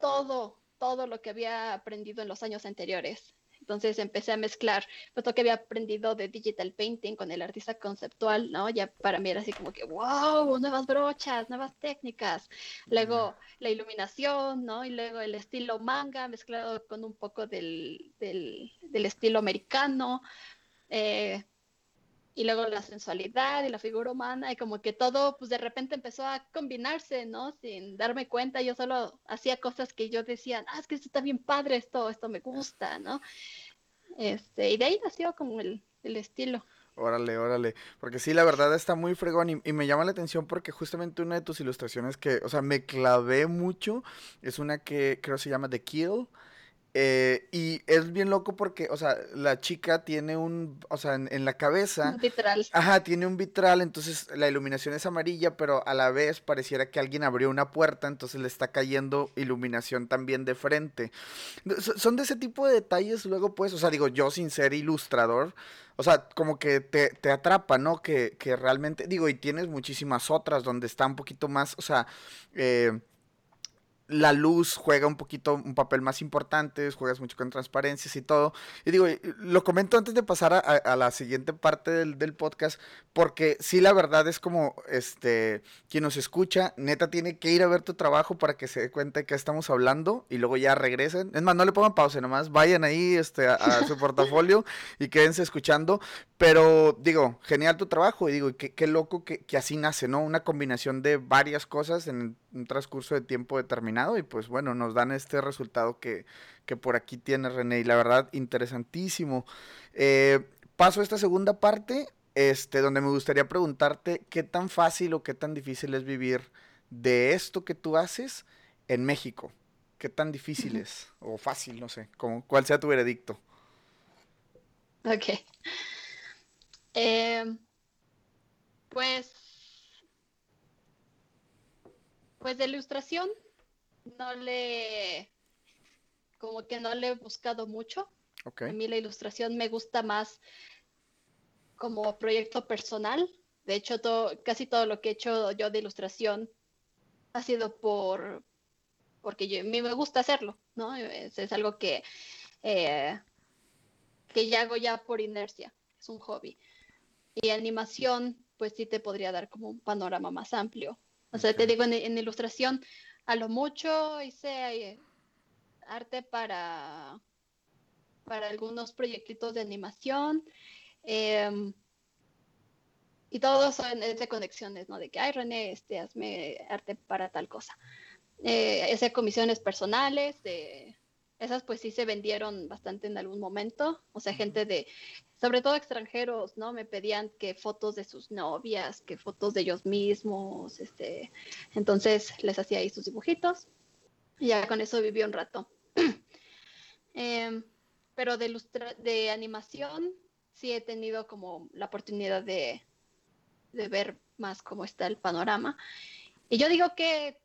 todo, todo lo que había aprendido en los años anteriores. Entonces empecé a mezclar pues, lo que había aprendido de digital painting con el artista conceptual, ¿no? Ya para mí era así como que, wow, nuevas brochas, nuevas técnicas. Luego la iluminación, ¿no? Y luego el estilo manga mezclado con un poco del, del, estilo americano. Eh, y luego la sensualidad y la figura humana y como que todo pues de repente empezó a combinarse, ¿no? Sin darme cuenta, yo solo hacía cosas que yo decía, ah, es que esto está bien padre, esto, esto me gusta, ¿no? Este, y de ahí nació como el, el estilo. Órale, órale. Porque sí, la verdad está muy fregón y, y, me llama la atención porque justamente una de tus ilustraciones que, o sea, me clavé mucho es una que creo se llama The Kill. Eh, y es bien loco porque, o sea, la chica tiene un, o sea, en, la cabeza. Un vitral. Ajá, tiene un vitral, entonces la iluminación es amarilla, pero a la vez pareciera que alguien abrió una puerta, entonces le está cayendo iluminación también de frente. Son de ese tipo de detalles luego, pues, o sea, digo, yo sin ser ilustrador, o sea, como que te, te atrapa, ¿no? Que, que realmente, digo, y tienes muchísimas otras donde está un poquito más, o sea, eh la luz juega un poquito un papel más importante, juegas mucho con transparencias y todo. Y digo, lo comento antes de pasar a, la siguiente parte del, podcast, porque sí, la verdad es como, este, quien nos escucha, neta tiene que ir a ver tu trabajo para que se dé cuenta de qué estamos hablando y luego ya regresen. Es más, no le pongan pausa, nomás vayan ahí este, a, su portafolio y quédense escuchando. Pero digo, genial tu trabajo y digo, qué, qué loco que, que así nace, ¿no? Una combinación de varias cosas en un transcurso de tiempo determinado y pues bueno, nos dan este resultado que, por aquí tiene René y la verdad interesantísimo. Eh, paso a esta segunda parte, este, donde me gustaría preguntarte qué tan fácil o qué tan difícil es vivir de esto que tú haces en México. ¿Qué tan difícil es? O fácil, no sé, como, cuál sea tu veredicto. Ok. Eh, pues Pues de ilustración no le, como que no le he buscado mucho. A mí la ilustración me gusta más como proyecto personal. De hecho, todo, casi todo lo que he hecho yo de ilustración ha sido por porque yo, a mí me gusta hacerlo, ¿no? Es, algo que, eh, que ya hago ya por inercia, es un hobby. Y animación, pues sí te podría dar como un panorama más amplio. O sea, te digo, en, ilustración, a lo mucho hice eh, arte para, para algunos proyectitos de animación. Em, y todos son de conexiones, ¿no? De que, ay, René, este, hazme arte para tal cosa. Eh, comisiones personales, de, esas pues sí se vendieron bastante en algún momento. O sea, gente de, sobre todo extranjeros, ¿no? Me pedían que fotos de sus novias, que fotos de ellos mismos, este, entonces les hacía ahí sus dibujitos y ya con eso viví un rato. Em, pero de, de animación sí he tenido como la oportunidad de, de ver más cómo está el panorama. Y yo digo que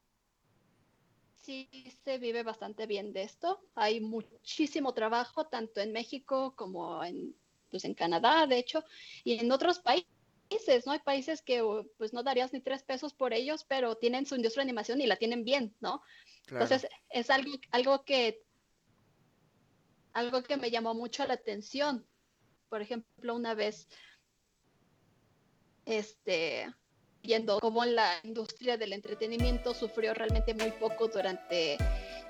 sí se vive bastante bien de esto. Hay muchísimo trabajo, tanto en México como en pues en Canadá, de hecho, y en otros países, ¿no? Hay países que pues no darías ni tres pesos por ellos, pero tienen su industria de animación y la tienen bien, ¿no? Entonces, es algo, algo que algo que me llamó mucho la atención. Por ejemplo, una vez este viendo cómo la industria del entretenimiento sufrió realmente muy poco durante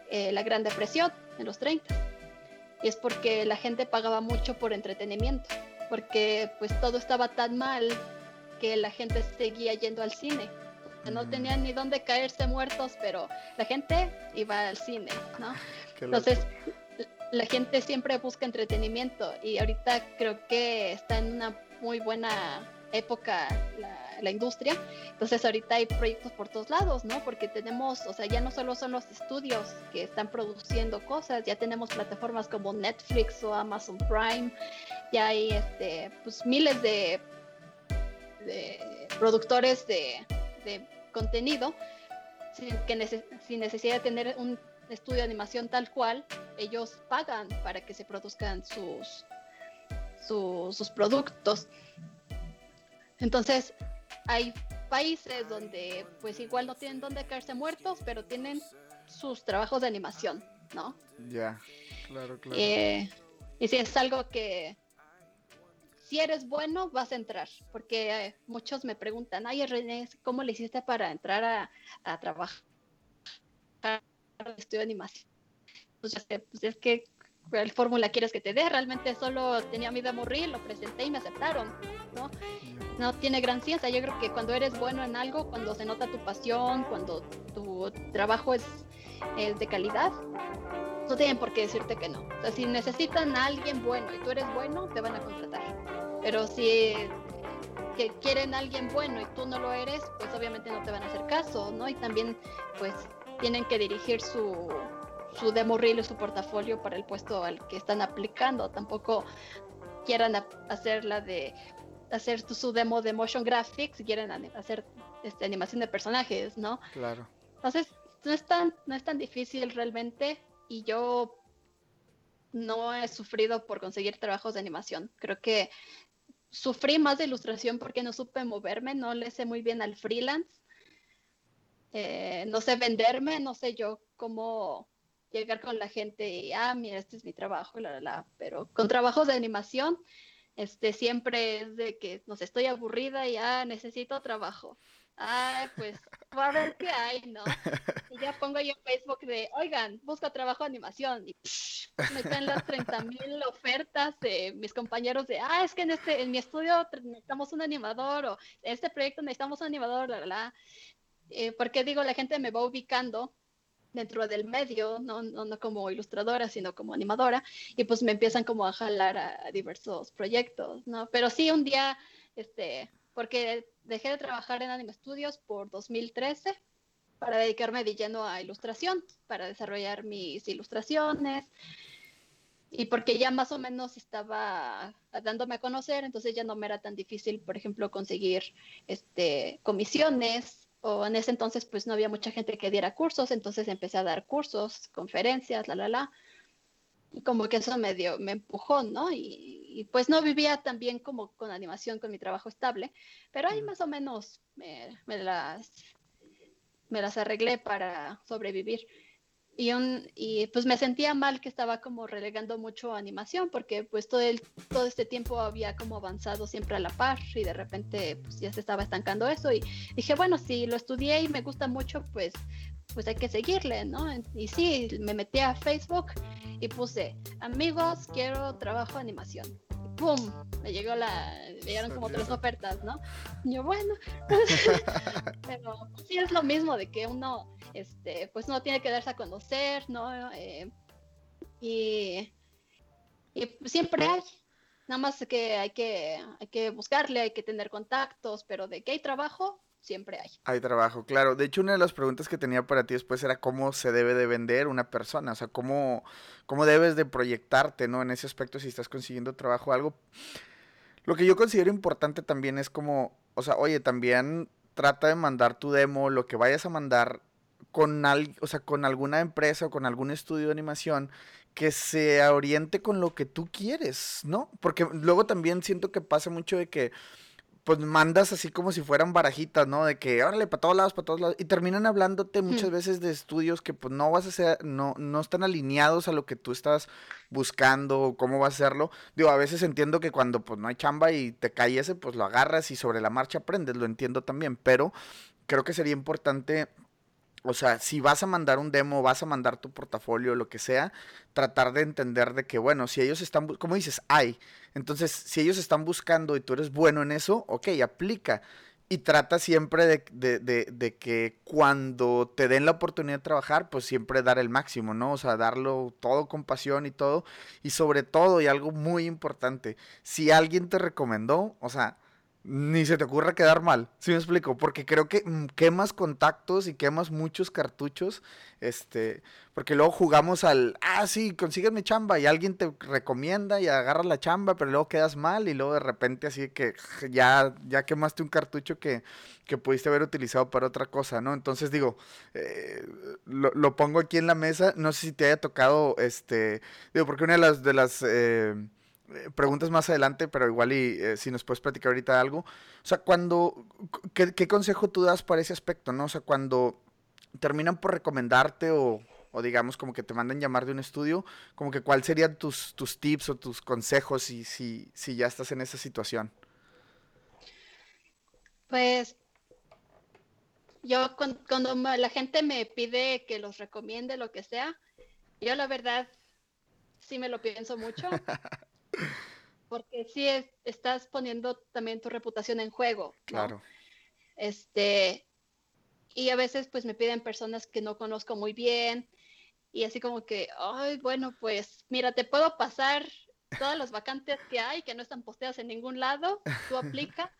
eh, la Gran Depresión en los 30 y es porque la gente pagaba mucho por entretenimiento, porque pues todo estaba tan mal que la gente seguía yendo al cine. No tenían ni dónde caerse muertos, pero la gente iba al cine, ¿no? Entonces, la gente siempre busca entretenimiento y ahorita creo que está en una muy buena época la, industria. Entonces ahorita hay proyectos por todos lados, ¿no? Porque tenemos, o sea, ya no solo son los estudios que están produciendo cosas, ya tenemos plataformas como Netflix o Amazon Prime, ya hay este, pues miles de, productores de, contenido sin, que sin necesidad de tener un estudio de animación tal cual, ellos pagan para que se produzcan sus, sus productos. Entonces, hay países donde pues igual no tienen dónde caerse muertos, pero tienen sus trabajos de animación, ¿no? Ya, claro, claro. Eh, y si es algo que si eres bueno vas a entrar, porque eh, muchos me preguntan, ay René, ¿cómo le hiciste para entrar a, a trabajar estudio de animación? Pues, pues es que ¿cuál fórmula quieres que te dé? Realmente solo tenía mi demo reel, lo presenté y me aceptaron, ¿no? No tiene gran ciencia. Yo creo que cuando eres bueno en algo, cuando se nota tu pasión, cuando tu trabajo es, de calidad, no tienen por qué decirte que no. O sea, si necesitan a alguien bueno y tú eres bueno, te van a contratar. Pero si que quieren a alguien bueno y tú no lo eres, pues obviamente no te van a hacer caso, ¿no? Y también, pues, tienen que dirigir su, su demo reel o su portafolio para el puesto al que están aplicando. Tampoco quieran hacer la de hacer su demo de motion graphics, quieren hacer este, animación de personajes, ¿no? Claro. Entonces, no es tan, no es tan difícil realmente y yo no he sufrido por conseguir trabajos de animación. Creo que sufrí más de ilustración porque no supe moverme, no le sé muy bien al freelance. Eh, no sé venderme, no sé yo cómo llegar con la gente y, ah, mira, este es mi trabajo, la, la, la. Pero con trabajos de animación, este, siempre es de que, no sé, estoy aburrida y, ah, necesito trabajo. Ah, pues, va a ver qué hay, ¿no? Y ya pongo yo en Facebook de, oigan, busca trabajo de animación. Y me caen las 30 mil ofertas de mis compañeros de, ah, es que en, este, en mi estudio necesitamos un animador o en este proyecto necesitamos un animador, la, la, la. Eh, porque digo, la gente me va ubicando dentro del medio, no, no, no, como ilustradora, sino como animadora, y pues me empiezan como a jalar a, diversos proyectos, ¿no? Pero sí, un día, este, porque dejé de trabajar en Anime Studios por 2013 para dedicarme de lleno a ilustración, para desarrollar mis ilustraciones, y porque ya más o menos estaba dándome a conocer, entonces ya no me era tan difícil, por ejemplo, conseguir este, comisiones o en ese entonces pues no había mucha gente que diera cursos, entonces empecé a dar cursos, conferencias, la, la, la. Y como que eso me dio, me empujó, ¿no? Y, y pues no vivía tan bien como con animación, con mi trabajo estable, pero ahí más o menos me, me las, me las arreglé para sobrevivir. Y, un, y pues me sentía mal que estaba como relegando mucho animación porque pues todo, el, todo este tiempo había como avanzado siempre a la par y de repente pues ya se estaba estancando eso y dije bueno si lo estudié y me gusta mucho pues pues hay que seguirle, ¿no? Y sí, me metí a Facebook y puse amigos quiero trabajo animación ¡pum! Me llegó la, me llegaron como tres ofertas, ¿no? Y yo, bueno, pero sí es lo mismo de que uno, este, pues uno tiene que darse a conocer, ¿no? Eh, y, y siempre hay, nada más que hay que, hay que buscarle, hay que tener contactos, pero de que hay trabajo, siempre hay. Hay trabajo, claro. De hecho, una de las preguntas que tenía para ti después era cómo se debe de vender una persona, o sea, cómo, cómo debes de proyectarte, ¿no? En ese aspecto, si estás consiguiendo trabajo algo. Lo que yo considero importante también es como, o sea, oye, también trata de mandar tu demo, lo que vayas a mandar con, al, o sea, con alguna empresa o con algún estudio de animación que se oriente con lo que tú quieres, ¿no? Porque luego también siento que pasa mucho de que pues mandas así como si fueran barajitas, ¿no? De que, órale, para todos lados, para todos lados. Y terminan hablándote muchas veces de estudios que pues no vas a ser, no, no están alineados a lo que tú estás buscando o cómo vas a hacerlo. Digo, a veces entiendo que cuando pues no hay chamba y te cae ese, pues lo agarras y sobre la marcha aprendes, lo entiendo también. Pero creo que sería importante o sea, si vas a mandar un demo, vas a mandar tu portafolio, lo que sea, tratar de entender de que, bueno, si ellos están, como dices, hay. Entonces, si ellos están buscando y tú eres bueno en eso, ok, aplica. Y trata siempre de, de, que cuando te den la oportunidad de trabajar, pues siempre dar el máximo, ¿no? O sea, darlo todo con pasión y todo. Y sobre todo, y algo muy importante, si alguien te recomendó, o sea, ni se te ocurra quedar mal. ¿Sí me explico? Porque creo que mm, quemas contactos y quemas muchos cartuchos. Este, porque luego jugamos al, ah, sí, consígueme chamba y alguien te recomienda y agarras la chamba, pero luego quedas mal y luego de repente así que ya, ya quemaste un cartucho que, que pudiste haber utilizado para otra cosa, ¿no? Entonces digo, eh, lo, lo, pongo aquí en la mesa, no sé si te haya tocado, este, digo, porque una de las, de las, eh, preguntas más adelante, pero igual y eh, si nos puedes platicar ahorita algo. O sea, cuando, ¿qué, ¿qué, consejo tú das para ese aspecto, no? O sea, cuando terminan por recomendarte o, o, digamos como que te mandan llamar de un estudio, como que cuál serían tus, tus tips o tus consejos si, si, si ya estás en esa situación. Pues yo cuando, cuando la gente me pide que los recomiende lo que sea, yo la verdad sí me lo pienso mucho. Porque sí es, estás poniendo también tu reputación en juego. ¿no? Claro. Este, y a veces pues me piden personas que no conozco muy bien y así como que, ay, bueno, pues mira, te puedo pasar todas las vacantes que hay que no están posteadas en ningún lado, tú aplica,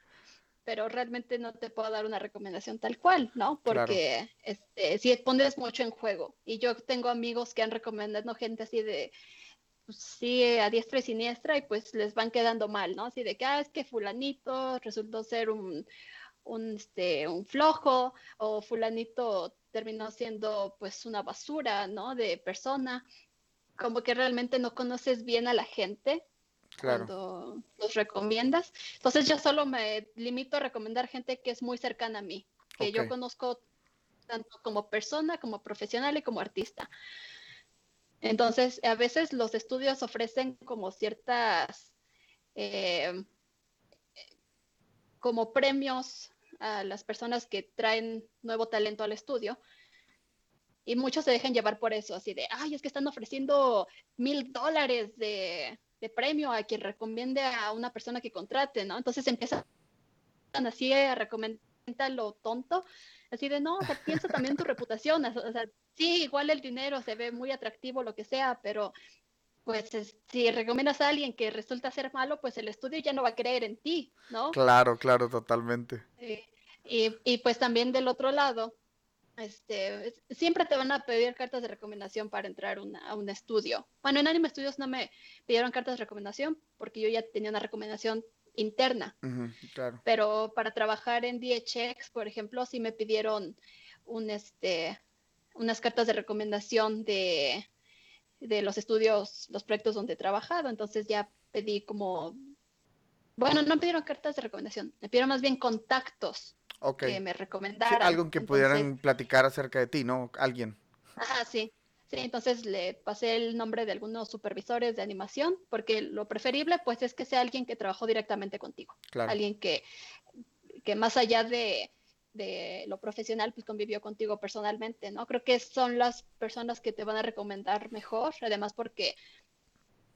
pero realmente no te puedo dar una recomendación tal cual, ¿no? Porque claro. este, si pones mucho en juego y yo tengo amigos que han recomendado gente así de, pues, sí, a diestra y siniestra y pues les van quedando mal, ¿no? Así de que, ah, es que fulanito resultó ser un, un, este, un flojo o fulanito terminó siendo pues una basura, ¿no? De persona, como que realmente no conoces bien a la gente claro. cuando los recomiendas. Entonces yo solo me limito a recomendar gente que es muy cercana a mí, que okay. yo conozco tanto como persona, como profesional y como artista. Entonces, a veces los estudios ofrecen como ciertas, eh, como premios a las personas que traen nuevo talento al estudio. Y muchos se dejan llevar por eso, así de, ay, es que están ofreciendo mil dólares de, de premio a quien recomiende a una persona que contrate, ¿no? Entonces empiezan así a recomendar lo tonto, así de, no, o sea, piensa también en tu reputación, o sea, sí, igual el dinero se ve muy atractivo, lo que sea, pero pues si recomiendas a alguien que resulta ser malo, pues el estudio ya no va a creer en ti, ¿no? Claro, claro, totalmente. y, y, pues también del otro lado, este, siempre te van a pedir cartas de recomendación para entrar a un estudio. Bueno, en Anime Studios no me pidieron cartas de recomendación porque yo ya tenía una recomendación interna. claro. Pero para trabajar en DHX, por ejemplo, sí me pidieron un, este, unas cartas de recomendación de, de los estudios, los proyectos donde he trabajado. Entonces ya pedí como, bueno, no me pidieron cartas de recomendación, me pidieron más bien contactos que me recomendaran. algo que pudieran platicar acerca de ti, ¿no? Alguien. Ajá, sí. Sí, entonces le pasé el nombre de algunos supervisores de animación, porque lo preferible pues es que sea alguien que trabajó directamente contigo. Alguien que, que más allá de, de lo profesional, pues convivió contigo personalmente, ¿no? Creo que son las personas que te van a recomendar mejor, además porque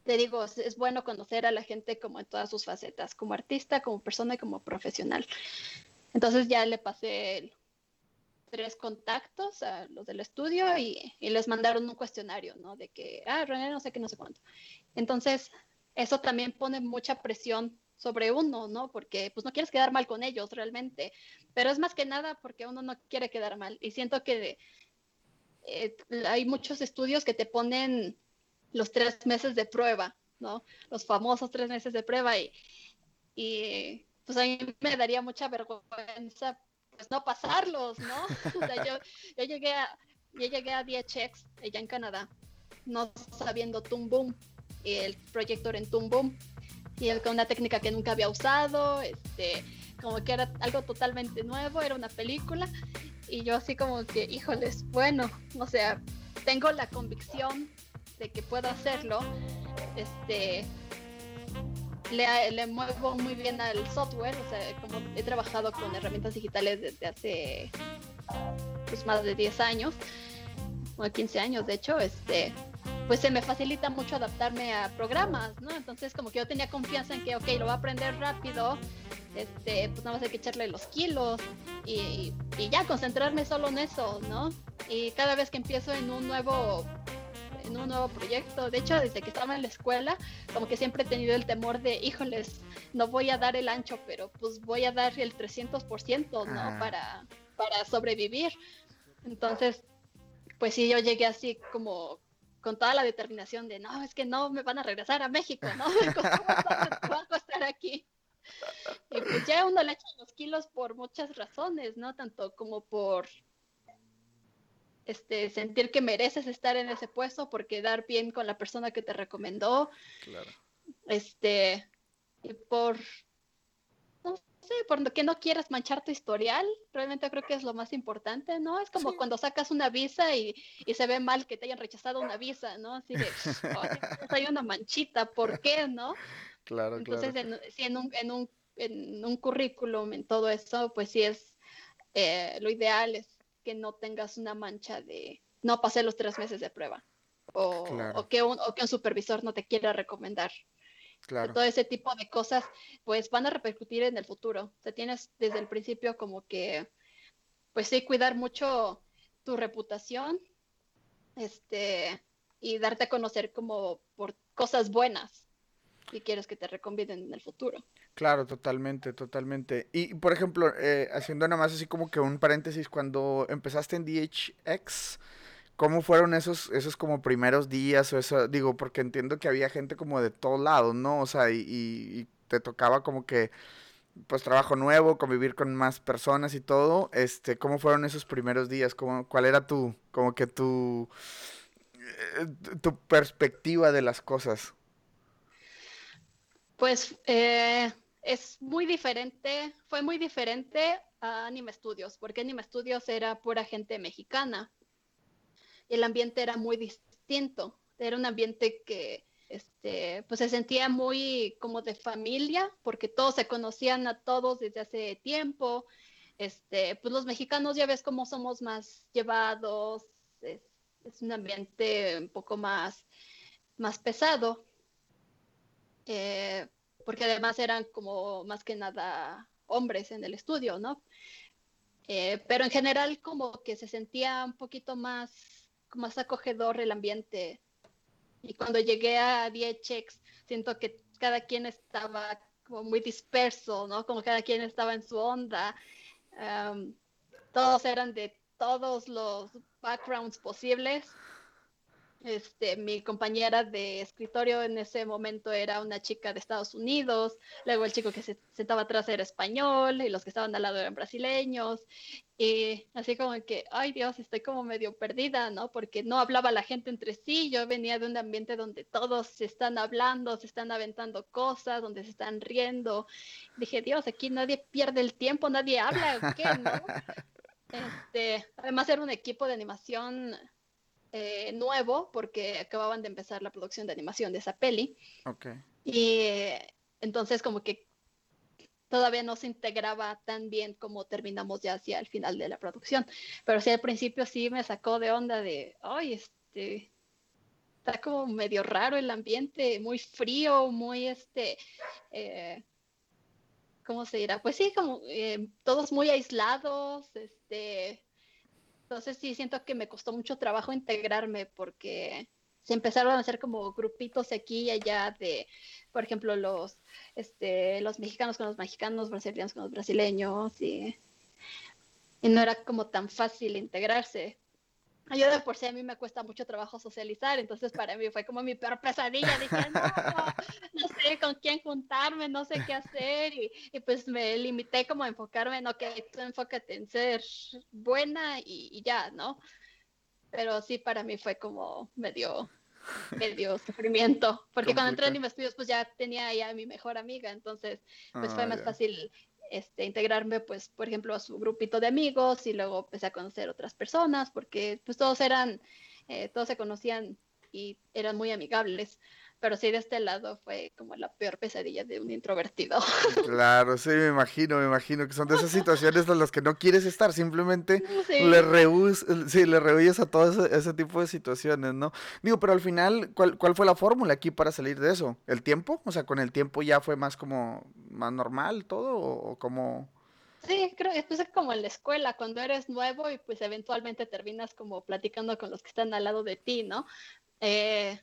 te digo, es bueno conocer a la gente como en todas sus facetas, como artista, como persona y como profesional. Entonces ya le pasé el, tres contactos a los del estudio y, les mandaron un cuestionario, ¿no? De que, ah, René, no sé qué, no sé cuánto. Entonces, eso también pone mucha presión sobre uno, ¿no? Porque pues no quieres quedar mal con ellos realmente, pero es más que nada porque uno no quiere quedar mal. Y siento que eh, hay muchos estudios que te ponen los tres meses de prueba, ¿no? Los famosos tres meses de prueba y, y pues a mí me daría mucha vergüenza pues, no pasarlos, ¿no? O sea, yo, llegué a, yo llegué a DHX allá en Canadá, no sabiendo Toon Boom, el proyecto era en Toon Boom, y con una técnica que nunca había usado, este, como que era algo totalmente nuevo, era una película, y yo así como que, híjoles, bueno, o sea, tengo la convicción de que puedo hacerlo, este, le, muevo muy bien al software, o sea, como he trabajado con herramientas digitales desde hace pues, más de 10 años, o 15 años de hecho, este, pues se me facilita mucho adaptarme a programas, ¿no? Entonces como que yo tenía confianza en que, ok, lo va a aprender rápido, este, pues nada más hay que echarle los kilos y, y ya concentrarme solo en eso, ¿no? Y cada vez que empiezo en un nuevo en un nuevo proyecto. De hecho, desde que estaba en la escuela, como que siempre he tenido el temor de, híjoles, no voy a dar el ancho, pero pues voy a dar el 300%, ¿no? Para, para sobrevivir. Entonces, pues sí, yo llegué así como con toda la determinación de, no, es que no me van a regresar a México, ¿no? ¿Cómo va a costar aquí? Y pues ya uno le echa los kilos por muchas razones, ¿no? Tanto como por este, sentir que mereces estar en ese puesto por quedar bien con la persona que te recomendó. Claro. Este, y por, no sé, por que no quieras manchar tu historial, realmente creo que es lo más importante, ¿no? Es como cuando sacas una visa y, y, se ve mal que te hayan rechazado una visa, ¿no? Así de, hay una manchita, ¿por qué, no? Claro, Entonces, En, si en un, en, un, en un currículum, en todo eso, pues sí es, eh, lo ideal es que no tengas una mancha de no pasé los tres meses de prueba o, que, un, o que un supervisor no te quiera recomendar. Claro. Todo ese tipo de cosas, pues van a repercutir en el futuro. Sea, tienes desde el principio como que, pues sí, cuidar mucho tu reputación, este, y darte a conocer como por cosas buenas, si quieres que te recomienden en el futuro. Claro, totalmente, totalmente. Y por ejemplo, eh, haciendo nada más así como que un paréntesis, cuando empezaste en DHX, ¿cómo fueron esos, esos como primeros días o eso? Digo, porque entiendo que había gente como de todos lados, ¿no? O sea, y, te tocaba como que, pues trabajo nuevo, convivir con más personas y todo. Este, ¿cómo fueron esos primeros días? ¿Cómo, ¿Cuál era tu, como que tu, eh, tu perspectiva de las cosas? Pues eh, es muy diferente, fue muy diferente a Anime Studios, porque Anime Studios era pura gente mexicana. El ambiente era muy distinto, era un ambiente que este, pues se sentía muy como de familia, porque todos se conocían a todos desde hace tiempo. Este, pues los mexicanos ya ves cómo somos más llevados, es, un ambiente un poco más, más pesado, eh, porque además eran como más que nada hombres en el estudio, ¿no? Eh, pero en general como que se sentía un poquito más, más acogedor el ambiente y cuando llegué a VHX, siento que cada quien estaba como muy disperso, ¿no? Como cada quien estaba en su onda. todos eran de todos los backgrounds posibles. Este, mi compañera de escritorio en ese momento era una chica de Estados Unidos, luego el chico que se sentaba atrás era español y los que estaban al lado eran brasileños y así como que, ay Dios, estoy como medio perdida, ¿no? Porque no hablaba la gente entre sí, yo venía de un ambiente donde todos se están hablando, se están aventando cosas, donde se están riendo. Dije, Dios, aquí nadie pierde el tiempo, nadie habla, ¿qué? ¿no? Este, además era un equipo de animación eh, nuevo porque acababan de empezar la producción de animación de esa peli. Y eh, entonces como que todavía no se integraba tan bien como terminamos ya hacia el final de la producción. Pero sí, al principio sí me sacó de onda de, ay, este, está como medio raro el ambiente, muy frío, muy este, eh, ¿cómo se dirá? Pues sí, como todos muy aislados, este, entonces sí siento que me costó mucho trabajo integrarme porque se empezaron a hacer como grupitos aquí y allá de, por ejemplo, los, este, los mexicanos con los mexicanos, brasileños con los brasileños y, y no era como tan fácil integrarse. Yo de por sí a mí me cuesta mucho trabajo socializar, entonces para mí fue como mi peor pesadilla. Dije, no, no, sé con quién juntarme, no sé qué hacer. Y, pues me limité como a enfocarme en, ok, tú enfócate en ser buena y, ya, ¿no? Pero sí, para mí fue como medio, medio sufrimiento, porque cuando entré en mis estudios pues ya tenía ya a mi mejor amiga, entonces pues fue ah, más fácil este, integrarme, pues, por ejemplo, a su grupito de amigos y luego empecé a conocer otras personas porque pues todos eran, eh, todos se conocían y eran muy amigables pero sí de este lado fue como la peor pesadilla de un introvertido. Claro, sí, me imagino, me imagino que son de esas situaciones en las que no quieres estar, simplemente le, rehuyes, sí, le rehuyes a todo ese, tipo de situaciones, ¿no? Digo, pero al final, ¿cuál, ¿cuál fue la fórmula aquí para salir de eso? ¿El tiempo? O sea, con el tiempo ya fue más como, más normal todo o, como... Sí, creo que es como en la escuela, cuando eres nuevo y pues eventualmente terminas como platicando con los que están al lado de ti, ¿no? Eh,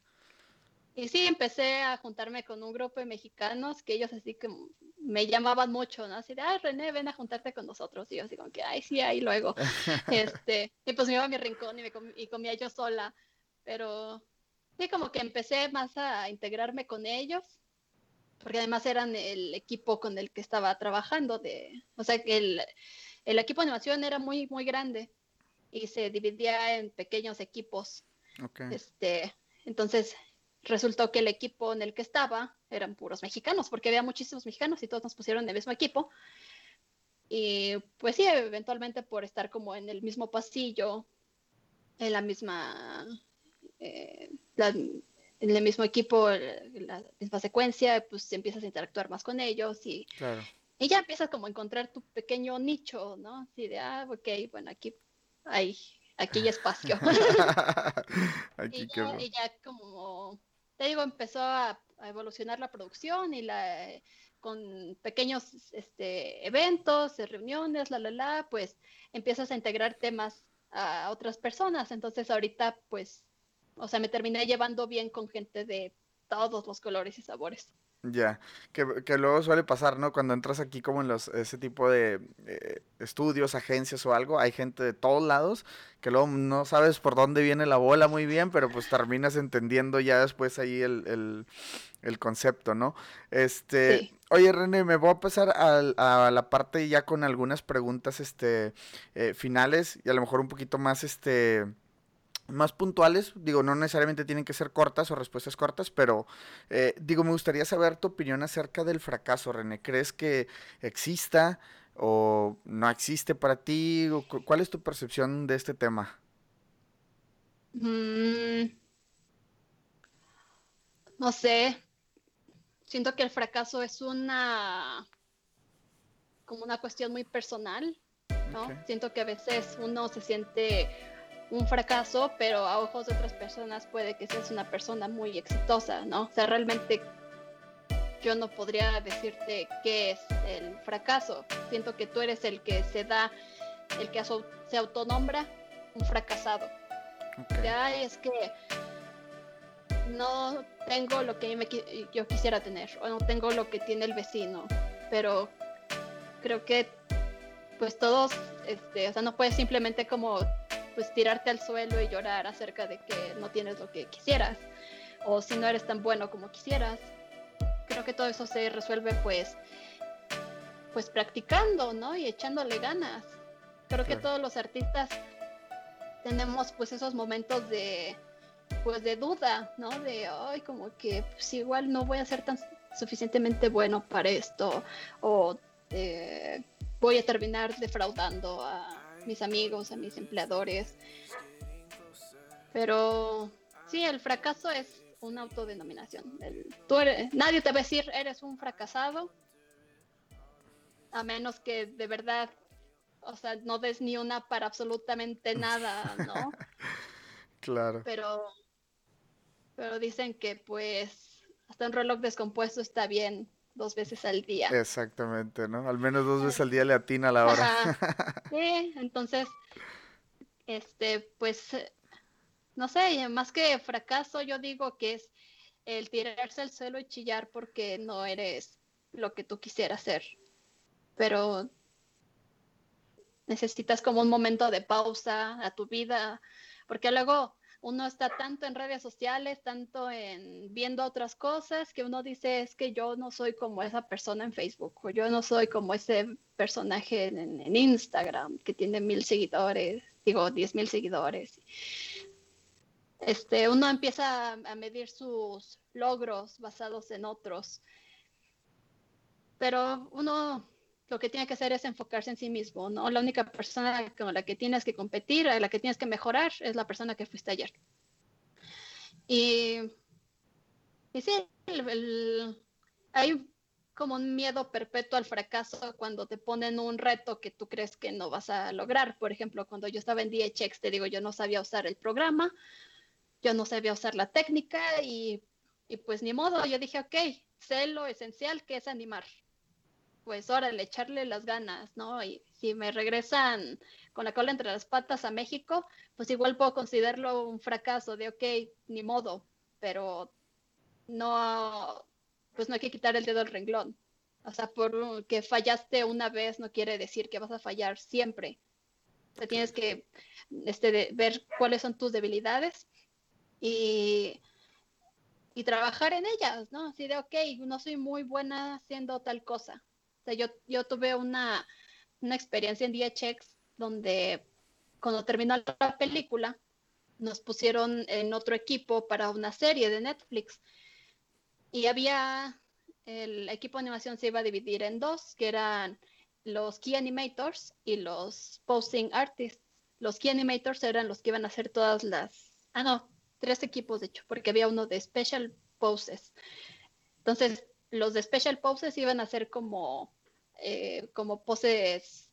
y sí, empecé a juntarme con un grupo de mexicanos que ellos así que me llamaban mucho, ¿no? Así de, ay, René, ven a juntarte con nosotros. Y yo así como que, ay, sí, ahí luego. este, y pues me iba a mi rincón y, me y comía yo sola. Pero sí, como que empecé más a integrarme con ellos, porque además eran el equipo con el que estaba trabajando. De, o sea, que el, el equipo de animación era muy, muy grande y se dividía en pequeños equipos. Okay. Este, entonces resultó que el equipo en el que estaba eran puros mexicanos, porque había muchísimos mexicanos y todos nos pusieron en el mismo equipo. Y pues sí, eventualmente por estar como en el mismo pasillo, en la misma, eh, en el mismo equipo, la misma secuencia, pues empiezas a interactuar más con ellos y, y ya empiezas como a encontrar tu pequeño nicho, ¿no? Así de, ah, ok, bueno, aquí hay, aquí hay espacio. y, y ya como te digo, empezó a, evolucionar la producción y la con pequeños este, eventos, reuniones, la, la, la, pues empiezas a integrar temas a otras personas. Entonces ahorita, pues, o sea, me terminé llevando bien con gente de todos los colores y sabores. Ya, que, que, luego suele pasar, ¿no? Cuando entras aquí como en los, ese tipo de eh, estudios, agencias o algo, hay gente de todos lados que luego no sabes por dónde viene la bola muy bien, pero pues terminas entendiendo ya después ahí el, el, concepto, ¿no? Este, oye René, me voy a pasar a, a, la parte ya con algunas preguntas este, eh, finales y a lo mejor un poquito más, este más puntuales, digo, no necesariamente tienen que ser cortas o respuestas cortas, pero eh, digo, me gustaría saber tu opinión acerca del fracaso, René. ¿Crees que exista o no existe para ti? ¿Cuál es tu percepción de este tema? Mm, no sé, siento que el fracaso es una como una cuestión muy personal, ¿no? Siento que a veces uno se siente un fracaso, pero a ojos de otras personas puede que seas una persona muy exitosa, ¿no? O sea, realmente yo no podría decirte qué es el fracaso. Siento que tú eres el que se da, el que se autonombra un fracasado. Ya es que no tengo lo que yo quisiera tener o no tengo lo que tiene el vecino, pero creo que pues todos, este, o sea, no puedes simplemente como pues tirarte al suelo y llorar acerca de que no tienes lo que quisieras o si no eres tan bueno como quisieras. Creo que todo eso se resuelve pues pues practicando, ¿no? Y echándole ganas. Creo que todos los artistas tenemos pues esos momentos de pues de duda, ¿no? De ay, como que pues igual no voy a ser tan suficientemente bueno para esto o eh, voy a terminar defraudando a mis amigos, a mis empleadores. Pero sí, el fracaso es una autodenominación. tú nadie te va a decir eres un fracasado, a menos que de verdad, o sea, no des ni una para absolutamente nada, ¿no? claro. Pero, pero dicen que pues hasta un reloj descompuesto está bien dos veces al día. Exactamente, ¿no? Al menos dos veces al día le atina la hora. Sí, entonces, este, pues, no sé, más que fracaso, yo digo que es el tirarse al suelo y chillar porque no eres lo que tú quisieras ser. Pero necesitas como un momento de pausa a tu vida, porque luego uno está tanto en redes sociales, tanto en viendo otras cosas, que uno dice es que yo no soy como esa persona en Facebook, o yo no soy como ese personaje en, Instagram que tiene mil seguidores, digo, diez mil seguidores. Este, uno empieza a medir sus logros basados en otros. Pero uno lo que tiene que hacer es enfocarse en sí mismo, ¿no? La única persona con la que tienes que competir, la que tienes que mejorar, es la persona que fuiste ayer. Y, y sí, hay como un miedo perpetuo al fracaso cuando te ponen un reto que tú crees que no vas a lograr. Por ejemplo, cuando yo estaba en DHX, te digo, yo no sabía usar el programa, yo no sabía usar la técnica y, y pues ni modo, yo dije, ok, sé lo esencial que es animar pues órale, echarle las ganas, ¿no? Y si me regresan con la cola entre las patas a México, pues igual puedo considerarlo un fracaso de, ok, ni modo, pero no, pues no hay que quitar el dedo del renglón. O sea, por que fallaste una vez no quiere decir que vas a fallar siempre. O sea, tienes que este, ver cuáles son tus debilidades y, y trabajar en ellas, ¿no? Así de, ok, no soy muy buena haciendo tal cosa yo, yo tuve una, experiencia en DHX donde cuando terminó la película nos pusieron en otro equipo para una serie de Netflix. Y había el equipo de animación se iba a dividir en dos que eran los key animators y los posing artists. Los key animators eran los que iban a hacer todas las ah no tres equipos de hecho porque había uno de special poses. Entonces los de special poses iban a ser como eh, como poses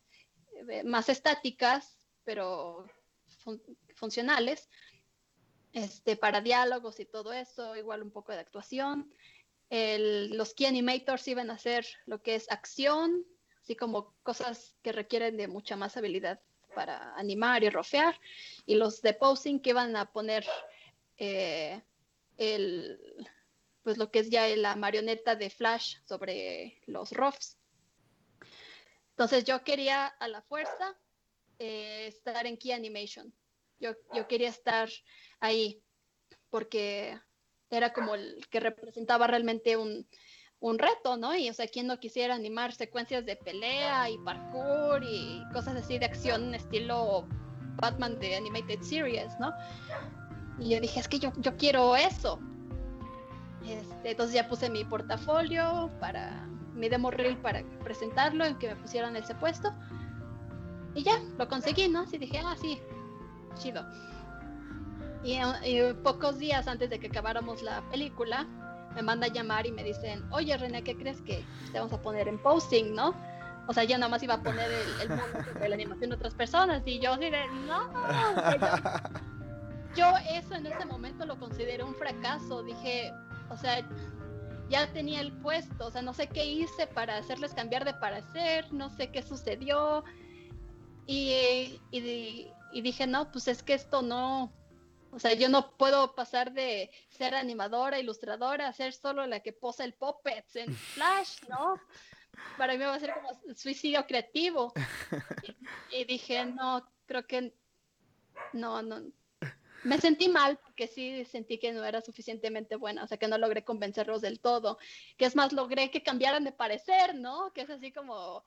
eh, más estáticas, pero funcionales, este, para diálogos y todo eso, igual un poco de actuación. los key animators iban a hacer lo que es acción, así como cosas que requieren de mucha más habilidad para animar y rofear, y los de posing que iban a poner eh, el, pues lo que es ya la marioneta de Flash sobre los roughs. Entonces yo quería a la fuerza eh, estar en Key Animation. Yo, yo quería estar ahí porque era como el que representaba realmente un, un reto, ¿no? Y o sea, ¿quién no quisiera animar secuencias de pelea y parkour y cosas así de acción estilo Batman de Animated Series, ¿no? Y yo dije, es que yo, yo quiero eso. Este, entonces ya puse mi portafolio para mi demo reel para presentarlo y que me pusieran ese puesto. Y ya, lo conseguí, ¿no? Así dije, ah, sí, chido. Y, y, pocos días antes de que acabáramos la película, me manda a llamar y me dicen, oye René, ¿qué crees que te vamos a poner en posting, no? O sea, yo nada más iba a poner el, el de la animación de otras personas y yo así de, no, yo, eso en ese momento lo consideré un fracaso, dije, o sea, ya tenía el puesto, o sea, no sé qué hice para hacerles cambiar de parecer, no sé qué sucedió. Y, y, y, dije, no, pues es que esto no, o sea, yo no puedo pasar de ser animadora, ilustradora, a ser solo la que posa el puppets en Flash, ¿no? Para mí va a ser como suicidio creativo. Y, y dije, no, creo que no, no, me sentí mal porque sí sentí que no era suficientemente buena, o sea, que no logré convencerlos del todo, que es más, logré que cambiaran de parecer, ¿no? Que es así como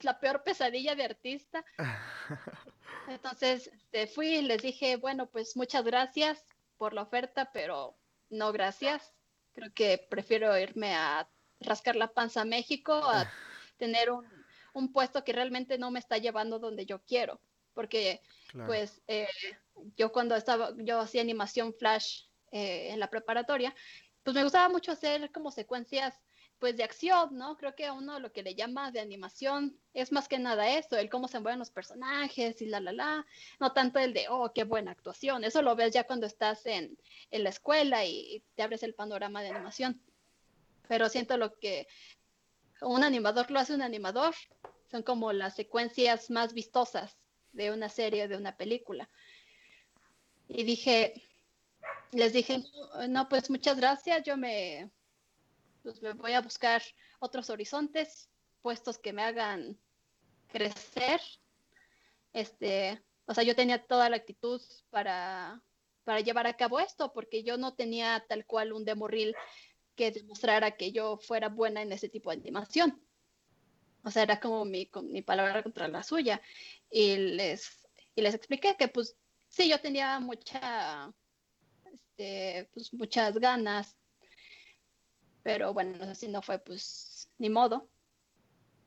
la peor pesadilla de artista. Entonces, este, fui y les dije, bueno, pues muchas gracias por la oferta, pero no gracias. Creo que prefiero irme a rascar la panza a México, a tener un, un puesto que realmente no me está llevando donde yo quiero, porque pues eh, yo cuando estaba, yo hacía animación flash eh, en la preparatoria, pues me gustaba mucho hacer como secuencias pues de acción, ¿no? Creo que a uno lo que le llama de animación es más que nada eso, el cómo se mueven los personajes y la, la, la, no tanto el de, oh, qué buena actuación, eso lo ves ya cuando estás en, en la escuela y te abres el panorama de animación, pero siento lo que un animador lo hace un animador, son como las secuencias más vistosas de una serie, de una película. Y dije, les dije, no, pues muchas gracias, yo me, pues me voy a buscar otros horizontes, puestos que me hagan crecer. Este, o sea, yo tenía toda la actitud para, para llevar a cabo esto, porque yo no tenía tal cual un demo reel que demostrara que yo fuera buena en ese tipo de animación. O sea, era como mi, mi palabra contra la suya. Y les, y les expliqué que pues sí, yo tenía mucha, este, pues muchas ganas, pero bueno, así no fue pues ni modo.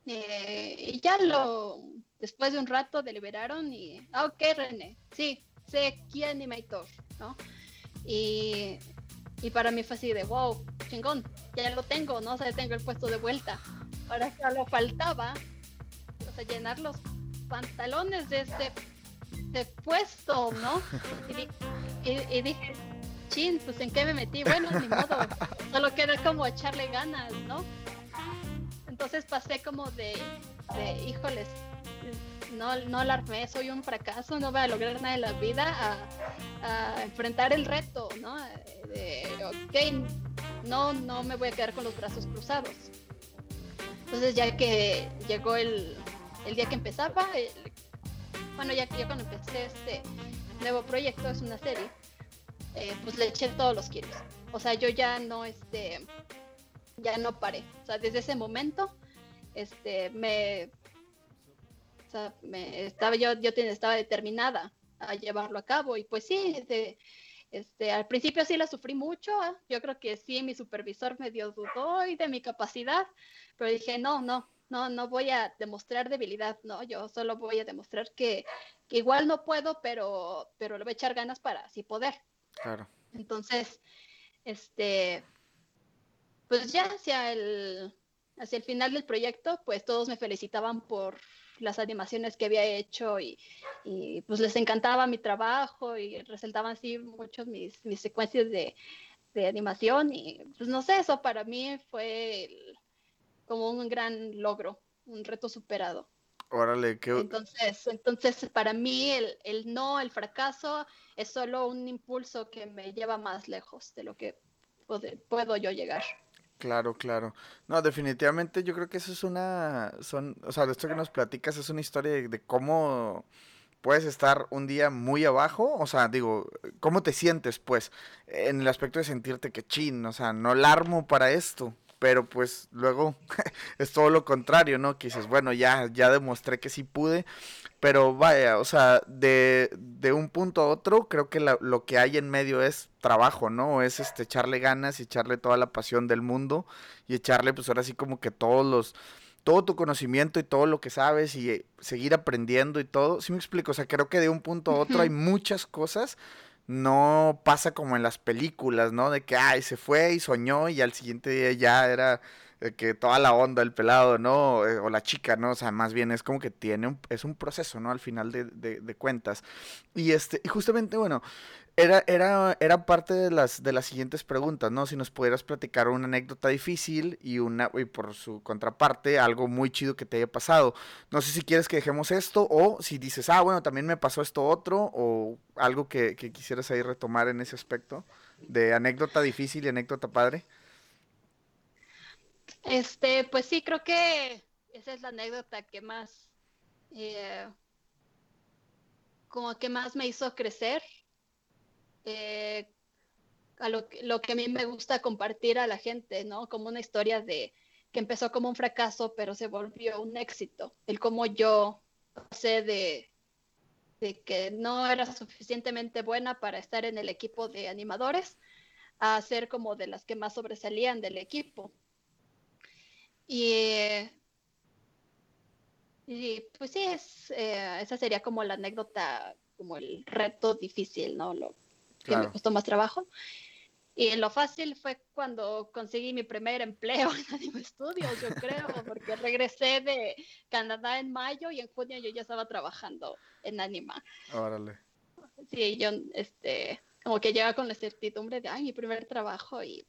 Eh, y ya lo, después de un rato deliberaron y, ah, ok, René, sí, sé Key Animator, ¿no? Y, y para mí fue así de, wow, chingón, ya lo tengo, ¿no? O sea, tengo el puesto de vuelta. Ahora lo faltaba, llenar los pantalones de este, puesto, ¿no? Y, dije, chin, pues en qué me metí, bueno, ni modo, solo queda como echarle ganas, ¿no? Entonces pasé como de, de híjoles, no, no la armé, soy un fracaso, no voy a lograr nada en la vida, a, a enfrentar el reto, ¿no? De, ok, no, no me voy a quedar con los brazos cruzados. Entonces ya que llegó el, el día que empezaba, bueno, ya que yo cuando empecé este nuevo proyecto, es una serie, eh, pues le eché todos los kilos. O sea, yo ya no, este, ya no paré. O sea, desde ese momento, este, me, estaba yo, yo estaba determinada a llevarlo a cabo y pues sí, este, este, al principio sí la sufrí mucho, ¿eh? yo creo que sí, mi supervisor me dio dudó y de mi capacidad, pero dije, no, no, no, no voy a demostrar debilidad, no, yo solo voy a demostrar que, igual no puedo, pero, pero le voy a echar ganas para así poder. Claro. Entonces, este, pues ya hacia el, hacia el final del proyecto, pues todos me felicitaban por las animaciones que había hecho y, pues les encantaba mi trabajo y resaltaban así muchos mis, mis secuencias de, animación y pues no sé, eso para mí fue como un gran logro, un reto superado. Órale, qué... Entonces, entonces para mí el, el no, el fracaso es solo un impulso que me lleva más lejos de lo que puedo yo llegar. Claro, claro. No, definitivamente yo creo que eso es una, son, o sea, de esto que nos platicas es una historia de, cómo puedes estar un día muy abajo, o sea, digo, ¿cómo te sientes, pues, en el aspecto de sentirte que chin, o sea, no la armo para esto, pero pues luego es todo lo contrario, ¿no? Que dices, bueno, ya, ya demostré que sí pude, pero vaya, o sea, de, de un punto a otro, creo que lo que hay en medio es trabajo, ¿no? Es este echarle ganas y echarle toda la pasión del mundo y echarle pues ahora sí como que todos los todo tu conocimiento y todo lo que sabes y eh, seguir aprendiendo y todo. Sí me explico, o sea, creo que de un punto a otro hay muchas cosas no pasa como en las películas, ¿no? De que, ay, se fue y soñó y al siguiente día ya era que toda la onda, el pelado, ¿no? Eh, o la chica, ¿no? O sea, más bien es como que tiene un, es un proceso, ¿no? Al final de, de, de cuentas. Y este, y justamente, bueno, era, era, era parte de las, de las siguientes preguntas, ¿no? Si nos pudieras platicar una anécdota difícil y una y por su contraparte, algo muy chido que te haya pasado. No sé si quieres que dejemos esto o si dices, ah, bueno, también me pasó esto otro o algo que, quisieras ahí retomar en ese aspecto de anécdota difícil y anécdota padre. Este, pues sí, creo que esa es la anécdota que más, eh, como que más me hizo crecer eh, a lo, lo, que a mí me gusta compartir a la gente, ¿no? Como una historia de que empezó como un fracaso, pero se volvió un éxito. El cómo yo pasé de, de que no era suficientemente buena para estar en el equipo de animadores a ser como de las que más sobresalían del equipo. Y, y pues sí, es, eh, esa sería como la anécdota, como el reto difícil, ¿no? Lo, que me costó más trabajo. Y lo fácil fue cuando conseguí mi primer empleo en Anime Studios, yo creo, porque regresé de Canadá en mayo y en junio yo ya estaba trabajando en Anima. Órale. Sí, yo, este, como que llega con la certidumbre de, ay, mi primer trabajo y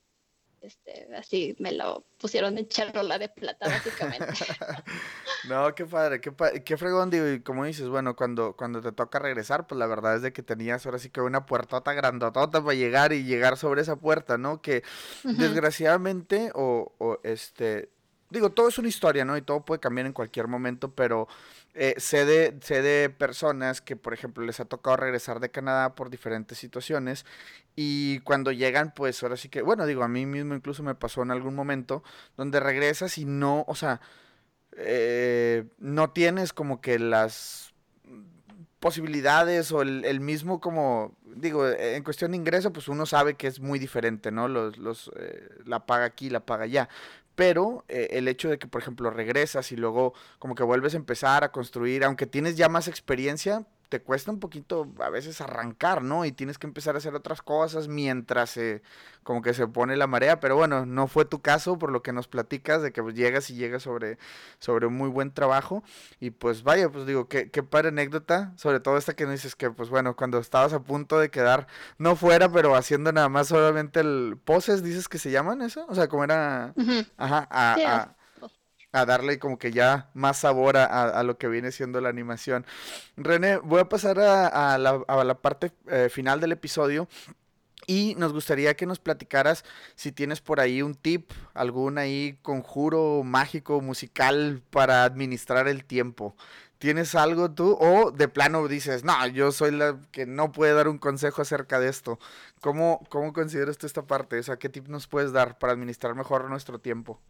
este, así me lo pusieron en charola de plata, básicamente. no, qué padre, qué, qué fregón, digo, y como dices, bueno, cuando, cuando te toca regresar, pues la verdad es de que tenías ahora sí que una puertota grandotota para llegar y llegar sobre esa puerta, ¿no? Que desgraciadamente, o, o este, digo, todo es una historia, ¿no? Y todo puede cambiar en cualquier momento, pero eh, sé, de, personas que, por ejemplo, les ha tocado regresar de Canadá por diferentes situaciones y cuando llegan, pues ahora sí que, bueno, digo, a mí mismo incluso me pasó en algún momento donde regresas y no, o sea, eh, no tienes como que las posibilidades o el, mismo como, digo, en cuestión de ingreso, pues uno sabe que es muy diferente, ¿no? Los, los, eh, la paga aquí, la paga allá pero eh, el hecho de que, por ejemplo, regresas y luego como que vuelves a empezar a construir, aunque tienes ya más experiencia, te cuesta un poquito a veces arrancar, ¿no? Y tienes que empezar a hacer otras cosas mientras se, como que se pone la marea, pero bueno, no fue tu caso por lo que nos platicas de que pues, llegas y llegas sobre, sobre un muy buen trabajo y pues vaya, pues digo, qué, qué padre anécdota, sobre todo esta que dices que pues bueno, cuando estabas a punto de quedar, no fuera, pero haciendo nada más solamente el poses, dices que se llaman eso, o sea, como era, ajá, a a darle como que ya más sabor a, lo que viene siendo la animación. René, voy a pasar a, la, parte eh, final del episodio. Y nos gustaría que nos platicaras si tienes por ahí un tip, algún ahí conjuro mágico, musical para administrar el tiempo. ¿Tienes algo tú? O de plano dices, no, yo soy la que no puede dar un consejo acerca de esto. ¿Cómo, cómo consideras tú esta parte? O sea, ¿qué tip nos puedes dar para administrar mejor nuestro tiempo?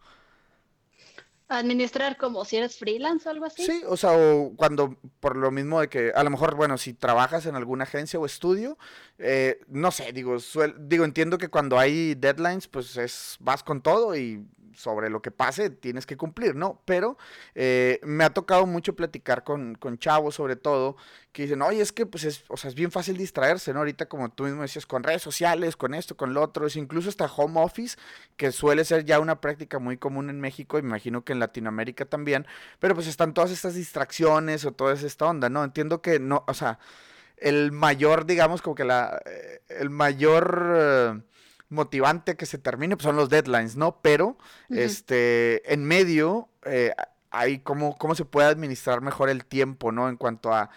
Administrar como si eres freelance o algo así. Sí, o sea, o cuando por lo mismo de que a lo mejor, bueno, si trabajas en alguna agencia o estudio, eh, no sé, digo, digo, entiendo que cuando hay deadlines, pues es vas con todo y sobre lo que pase tienes que cumplir, ¿no? Pero eh, me ha tocado mucho platicar con, con, chavos, sobre todo, que dicen, oye, es que pues es, o sea, es bien fácil distraerse, ¿no? Ahorita como tú mismo decías, con redes sociales, con esto, con lo otro, es incluso hasta home office, que suele ser ya una práctica muy común en México, me imagino que en Latinoamérica también, pero pues están todas estas distracciones o toda esta onda, ¿no? Entiendo que no, o sea, el mayor, digamos, como que la, eh, el mayor... Eh, motivante que se termine, pues son los deadlines, ¿no? Pero, este, en medio, eh, hay cómo, cómo se puede administrar mejor el tiempo, ¿no? En cuanto a,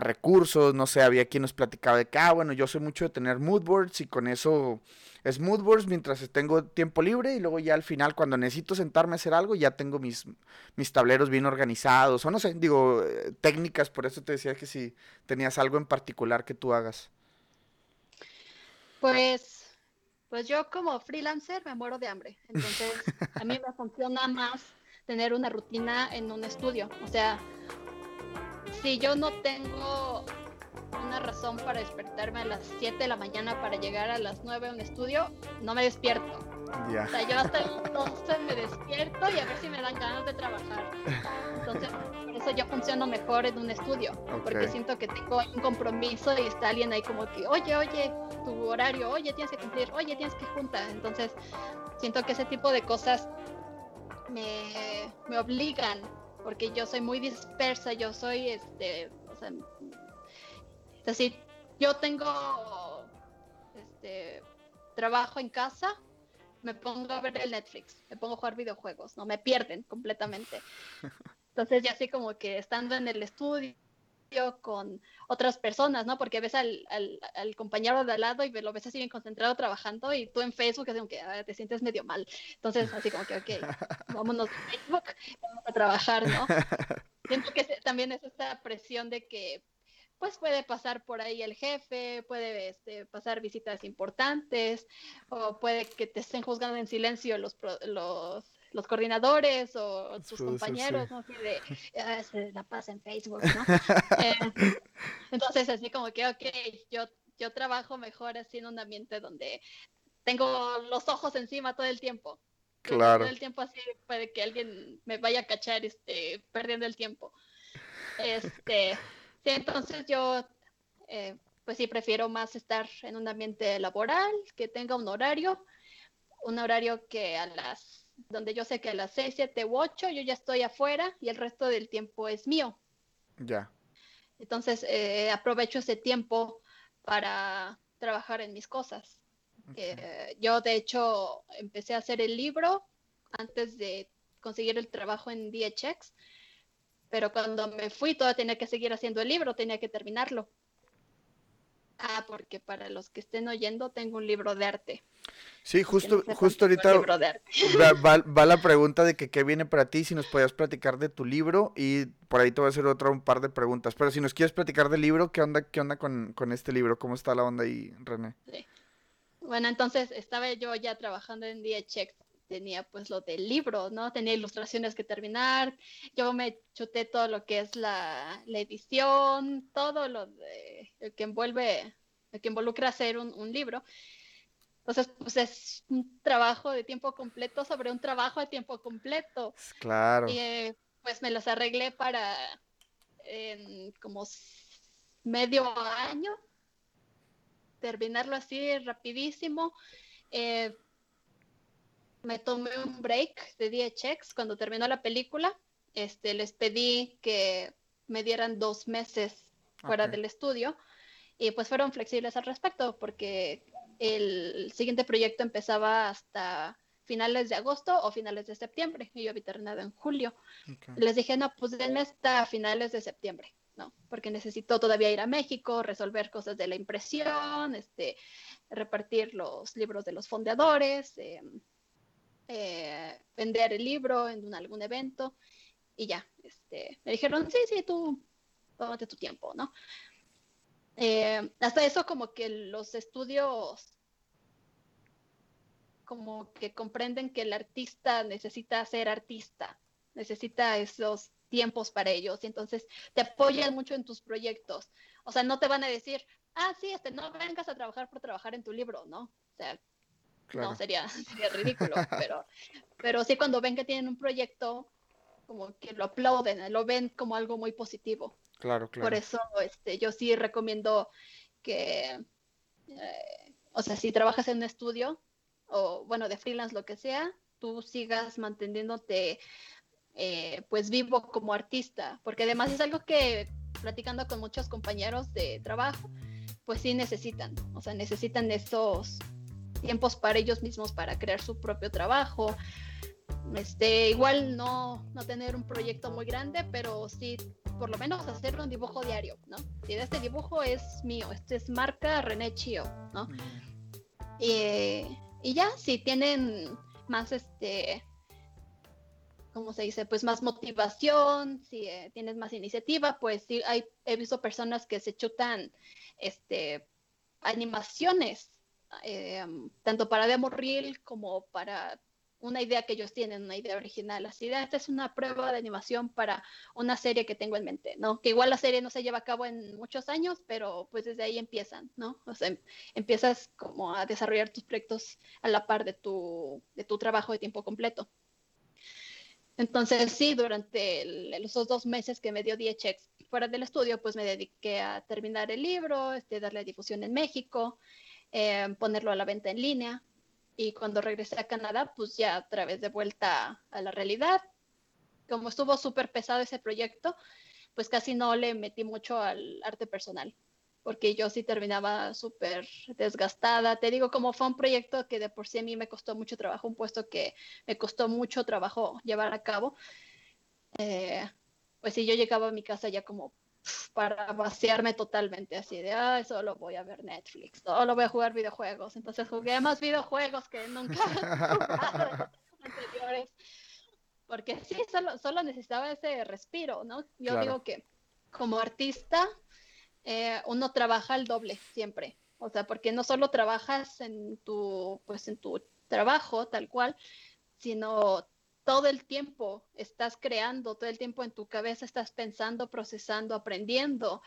recursos, no sé, había quien nos platicaba de que, ah, bueno, yo soy mucho de tener moodboards y con eso es moodboards mientras tengo tiempo libre y luego ya al final cuando necesito sentarme a hacer algo ya tengo mis, mis tableros bien organizados o no sé, digo, eh, técnicas, por eso te decía que si tenías algo en particular que tú hagas. Pues Pues yo como freelancer me muero de hambre. Entonces, a mí me funciona más tener una rutina en un estudio. O sea, si yo no tengo una razón para despertarme a las 7 de la mañana para llegar a las 9 a un estudio, no me despierto. O sea, yo hasta entonces me despierto y a ver si me dan ganas de trabajar. Entonces, por eso yo funciono mejor en un estudio, porque siento que tengo un compromiso y está alguien ahí como que, oye, oye, tu horario, oye, tienes que cumplir, oye, tienes que juntar. Entonces, siento que ese tipo de cosas me, me obligan, porque yo soy muy dispersa, yo soy, este, o sea, es decir, yo tengo este trabajo en casa, me pongo a ver el Netflix, me pongo a jugar videojuegos, no me pierden completamente. Entonces ya así como que estando en el estudio con otras personas, ¿no? Porque ves al, al, compañero de al lado y lo ves así bien concentrado trabajando y tú en Facebook así como que ah, te sientes medio mal. Entonces así como que, ok, vámonos a Facebook, vamos a trabajar, ¿no? Siento que también es esta presión de que pues puede pasar por ahí el jefe, puede este, pasar visitas importantes, o puede que te estén juzgando en silencio los, los, los coordinadores o tus compañeros, ¿no? Así de, ah, se la pasa en Facebook, ¿no? Eh, entonces, así como que, ok, yo, yo trabajo mejor así en un ambiente donde tengo los ojos encima todo el tiempo. Claro. Todo el tiempo así puede que alguien me vaya a cachar este, perdiendo el tiempo. Este, Sí, entonces yo, eh, pues sí, prefiero más estar en un ambiente laboral, que tenga un horario, un horario que a las, donde yo sé que a las 6, 7 u 8 yo ya estoy afuera y el resto del tiempo es mío. Ya. Entonces eh, aprovecho ese tiempo para trabajar en mis cosas. Eh, yo de hecho empecé a hacer el libro antes de conseguir el trabajo en DHX pero cuando me fui todavía tenía que seguir haciendo el libro, tenía que terminarlo. Ah, porque para los que estén oyendo tengo un libro de arte. Sí, justo, justo ahorita va, la pregunta de que qué viene para ti, si nos podías platicar de tu libro y por ahí te voy a hacer otra un par de preguntas. Pero si nos quieres platicar del libro, ¿qué onda, qué onda con, con este libro? ¿Cómo está la onda ahí, René? Sí. Bueno, entonces estaba yo ya trabajando en DHX tenía pues lo del libro, ¿no? Tenía ilustraciones que terminar, yo me chuté todo lo que es la, edición, todo lo de, que envuelve, que involucra hacer un, libro. Entonces, pues es un trabajo de tiempo completo sobre un trabajo de tiempo completo. Claro. Y eh, pues me los arreglé para en como medio año terminarlo así rapidísimo. Eh, me tomé un break de 10 checks cuando terminó la película. Este, les pedí que me dieran dos meses fuera del estudio y pues fueron flexibles al respecto porque el siguiente proyecto empezaba hasta finales de agosto o finales de septiembre y yo había terminado en julio. Les dije, no, pues denme hasta finales de septiembre, ¿no? Porque necesito todavía ir a México, resolver cosas de la impresión, este, repartir los libros de los fondeadores, eh, eh, vender el libro en algún evento y ya, este, me dijeron, sí, sí, tú tómate tu tiempo, ¿no? Eh, hasta eso como que los estudios como que comprenden que el artista necesita ser artista, necesita esos tiempos para ellos y entonces te apoyan mucho en tus proyectos. O sea, no te van a decir, ah, sí, este, no vengas a trabajar por trabajar en tu libro, ¿no? O sea, no, sería, sería ridículo, pero, pero sí cuando ven que tienen un proyecto, como que lo aplauden, lo ven como algo muy positivo. Claro, claro. Por eso este, yo sí recomiendo que, eh, o sea, si trabajas en un estudio, o bueno, de freelance, lo que sea, tú sigas manteniéndote eh, pues vivo como artista, porque además es algo que platicando con muchos compañeros de trabajo, pues sí necesitan, o sea, necesitan esos tiempos para ellos mismos para crear su propio trabajo. Este, igual no, no tener un proyecto muy grande, pero sí por lo menos hacer un dibujo diario, ¿no? Si este dibujo es mío, este es marca René Chio, ¿no? Y, y, ya, si tienen más, este, ¿cómo se dice? Pues más motivación, si eh, tienes más iniciativa, pues sí, hay, he visto personas que se chutan, este, animaciones eh, tanto para demo reel como para una idea que ellos tienen, una idea original. Así de, esta es una prueba de animación para una serie que tengo en mente, ¿no? Que igual la serie no se lleva a cabo en muchos años, pero pues desde ahí empiezan, ¿no? O sea, empiezas como a desarrollar tus proyectos a la par de tu, de tu trabajo de tiempo completo. Entonces, sí, durante los dos meses que me dio DHX fuera del estudio, pues me dediqué a terminar el libro, este, darle difusión en México, eh, ponerlo a la venta en línea y cuando regresé a Canadá, pues ya a través de vuelta a la realidad. Como estuvo súper pesado ese proyecto, pues casi no le metí mucho al arte personal, porque yo sí terminaba súper desgastada. Te digo, como fue un proyecto que de por sí a mí me costó mucho trabajo, un puesto que me costó mucho trabajo llevar a cabo, eh, pues sí, yo llegaba a mi casa ya como para vaciarme totalmente, así de, ah, solo voy a ver Netflix, solo voy a jugar videojuegos. Entonces jugué más videojuegos que nunca anteriores. Porque sí, solo, solo necesitaba ese respiro, ¿no? Yo digo que como artista, eh, uno trabaja el doble siempre. O sea, porque no solo trabajas en tu, pues en tu trabajo tal cual, sino todo el tiempo estás creando, todo el tiempo en tu cabeza estás pensando, procesando, aprendiendo.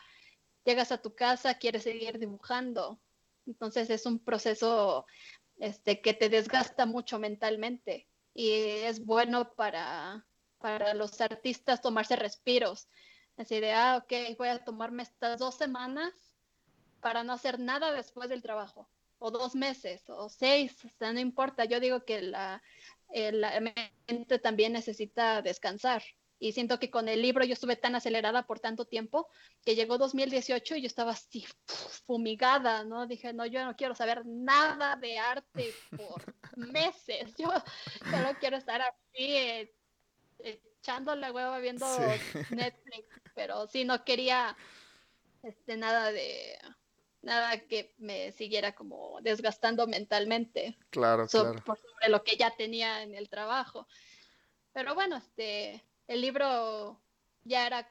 Llegas a tu casa, quieres seguir dibujando. Entonces es un proceso este, que te desgasta mucho mentalmente y es bueno para, para los artistas tomarse respiros. Así de, ah, ok, voy a tomarme estas dos semanas para no hacer nada después del trabajo, o dos meses, o seis, o no importa. Yo digo que la, eh, la mente también necesita descansar. Y siento que con el libro yo estuve tan acelerada por tanto tiempo que llegó 2018 y yo estaba así fumigada, ¿no? Dije, no, yo no quiero saber nada de arte por meses. Yo solo quiero estar así eh, echando la hueva viendo Netflix, pero sí no quería este, nada de nada que me siguiera como desgastando mentalmente. Claro, sobre, sobre lo que ya tenía en el trabajo. Pero bueno, este, el libro ya era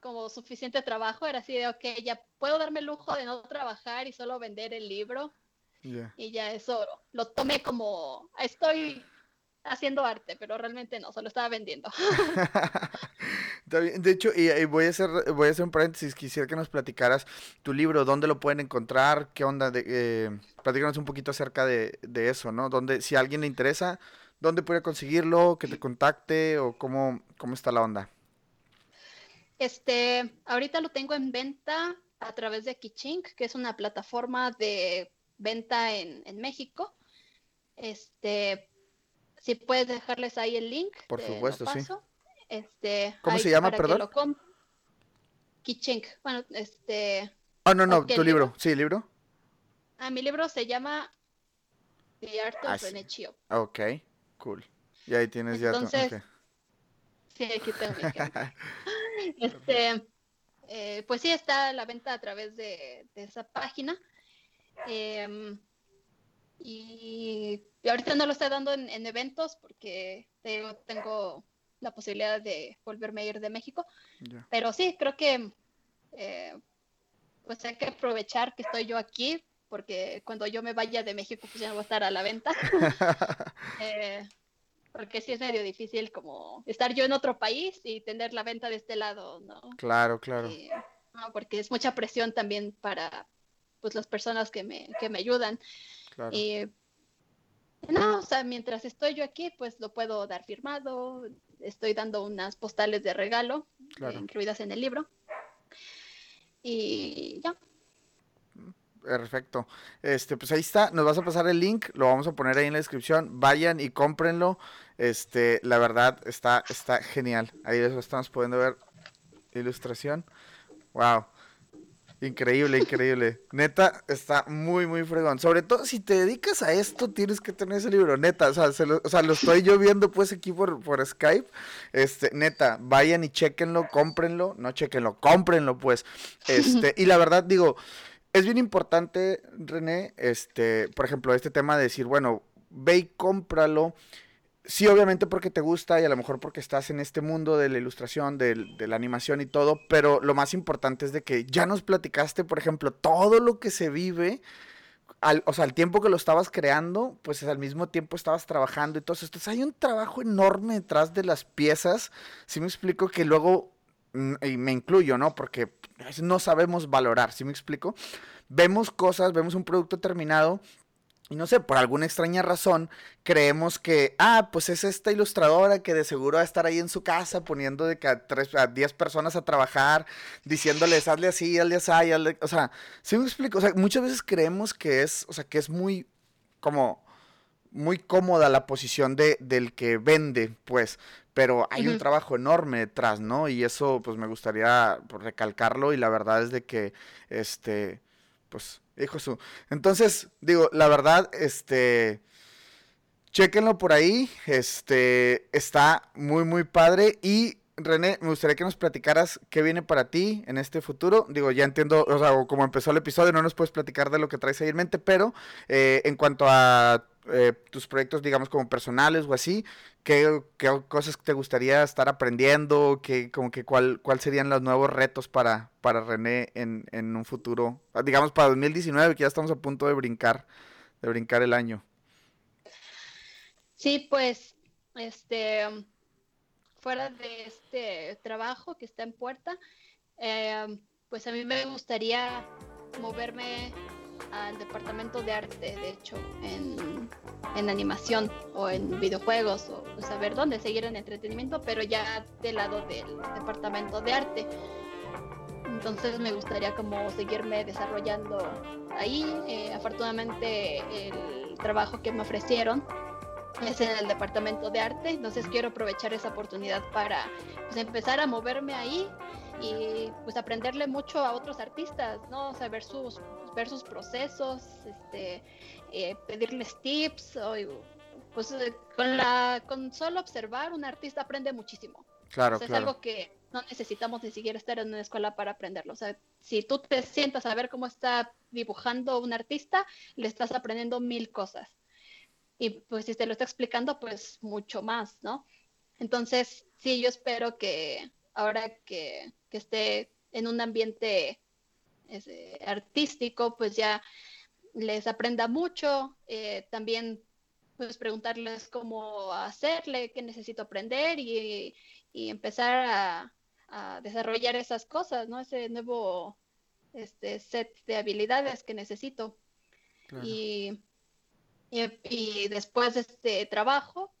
como suficiente trabajo, era así de, ok, ya puedo darme el lujo de no trabajar y solo vender el libro. Y ya eso lo tomé como, estoy haciendo arte, pero realmente no, solo estaba vendiendo. De hecho, y, voy a hacer voy a hacer un paréntesis, quisiera que nos platicaras tu libro, dónde lo pueden encontrar, qué onda, de, eh, platícanos un poquito acerca de, eso, ¿no? Donde, si a alguien le interesa, ¿dónde puede conseguirlo? Que te contacte o cómo, cómo está la onda. Este, ahorita lo tengo en venta a través de Kichink, que es una plataforma de venta en, en México. Este, si puedes dejarles ahí el link. Por supuesto, sí. Este, ¿Cómo se llama, perdón? Kichink. Bueno, este. Oh, no, no, tu libro. Sí, libro. Ah, mi libro se llama The Art of ah, Ok, cool. Y ahí tienes ya tu... Sí, aquí tengo Este, eh, pues sí, está la venta a través de, esa página. Eh, y, ahorita no lo estoy dando en, eventos porque tengo, la posibilidad de volverme a ir de México. Pero sí, creo que eh, pues hay que aprovechar que estoy yo aquí porque cuando yo me vaya de México pues ya no voy a estar a la venta. Eh, porque sí es medio difícil como estar yo en otro país y tener la venta de este lado, ¿no? Claro, claro. porque es mucha presión también para pues las personas que me, que me ayudan. Y no, o sea, mientras estoy yo aquí, pues lo puedo dar firmado. Estoy dando unas postales de regalo incluidas en el libro. Y ya. Perfecto. Este, pues ahí está, nos vas a pasar el link, lo vamos a poner ahí en la descripción. Vayan y cómprenlo. Este, la verdad está está genial. Ahí lo estamos pudiendo ver ilustración. Wow. Increíble, increíble. Neta, está muy, muy fregón. Sobre todo si te dedicas a esto, tienes que tener ese libro. Neta, o sea, lo, o sea, lo estoy yo viendo pues aquí por, por Skype. Este, neta, vayan y chequenlo, cómprenlo. No chequenlo, cómprenlo pues. Este, y la verdad, digo, es bien importante, René, este, por ejemplo, este tema de decir, bueno, ve y cómpralo sí, obviamente porque te gusta y a lo mejor porque estás en este mundo de la ilustración, de, la animación y todo, pero lo más importante es de que ya nos platicaste, por ejemplo, todo lo que se vive al, o sea, al tiempo que lo estabas creando, pues al mismo tiempo estabas trabajando y todo eso. Entonces hay un trabajo enorme detrás de las piezas. Si me explico que luego, mm, y me incluyo, ¿no? Porque no sabemos valorar, ¿sí me explico? Vemos cosas, vemos un producto terminado y no sé, por alguna extraña razón, creemos que, ah, pues es esta ilustradora que de seguro va a estar ahí en su casa poniendo de que a, tres, a diez personas a trabajar, diciéndoles, hazle así, hazle así, hazle... O sea, ¿sí me explico? O sea, muchas veces creemos que es, o sea, que es muy, como, muy cómoda la posición de, del que vende, pues, pero hay un trabajo enorme detrás, ¿no? Y eso, pues, me gustaría pues, recalcarlo y la verdad es de que, este, pues Hijo su. Entonces, digo, la verdad, este. Chequenlo por ahí. Este. Está muy, muy padre. Y René, me gustaría que nos platicaras qué viene para ti en este futuro. Digo, ya entiendo, o sea, como empezó el episodio, no nos puedes platicar de lo que traes ahí en mente, pero eh, en cuanto a eh, tus proyectos, digamos, como personales o así, ¿qué, cosas te gustaría estar aprendiendo? ¿Qué, como que cuál, cuál serían los nuevos retos para, para René en, en un futuro? Digamos, para 2019, que ya estamos a punto de brincar, de brincar el año. Sí, pues, este, fuera de este trabajo que está en puerta, eh, pues a mí me gustaría moverme al departamento de arte, de hecho, en, en animación o en videojuegos o saber dónde seguir en entretenimiento, pero ya del lado del departamento de arte. Entonces me gustaría como seguirme desarrollando ahí. Eh, afortunadamente el trabajo que me ofrecieron es en el departamento de arte, entonces quiero aprovechar esa oportunidad para pues, empezar a moverme ahí y pues aprenderle mucho a otros artistas, ¿no? saber sus, ver sus procesos, este, eh, pedirles tips, o, pues eh, con, la, con solo observar un artista aprende muchísimo. Claro, Es algo que no necesitamos ni siquiera estar en una escuela para aprenderlo. O sea, si tú te sientas a ver cómo está dibujando un artista, le estás aprendiendo mil cosas. Y pues si te lo está explicando, pues mucho más, ¿no? Entonces, sí, yo espero que ahora que, que esté en un ambiente ese, artístico, pues ya les aprenda mucho, eh, también pues preguntarles cómo hacerle, qué necesito aprender y, y empezar a, a, desarrollar esas cosas, ¿no? Ese nuevo este set de habilidades que necesito. Y, y, y, después de este trabajo,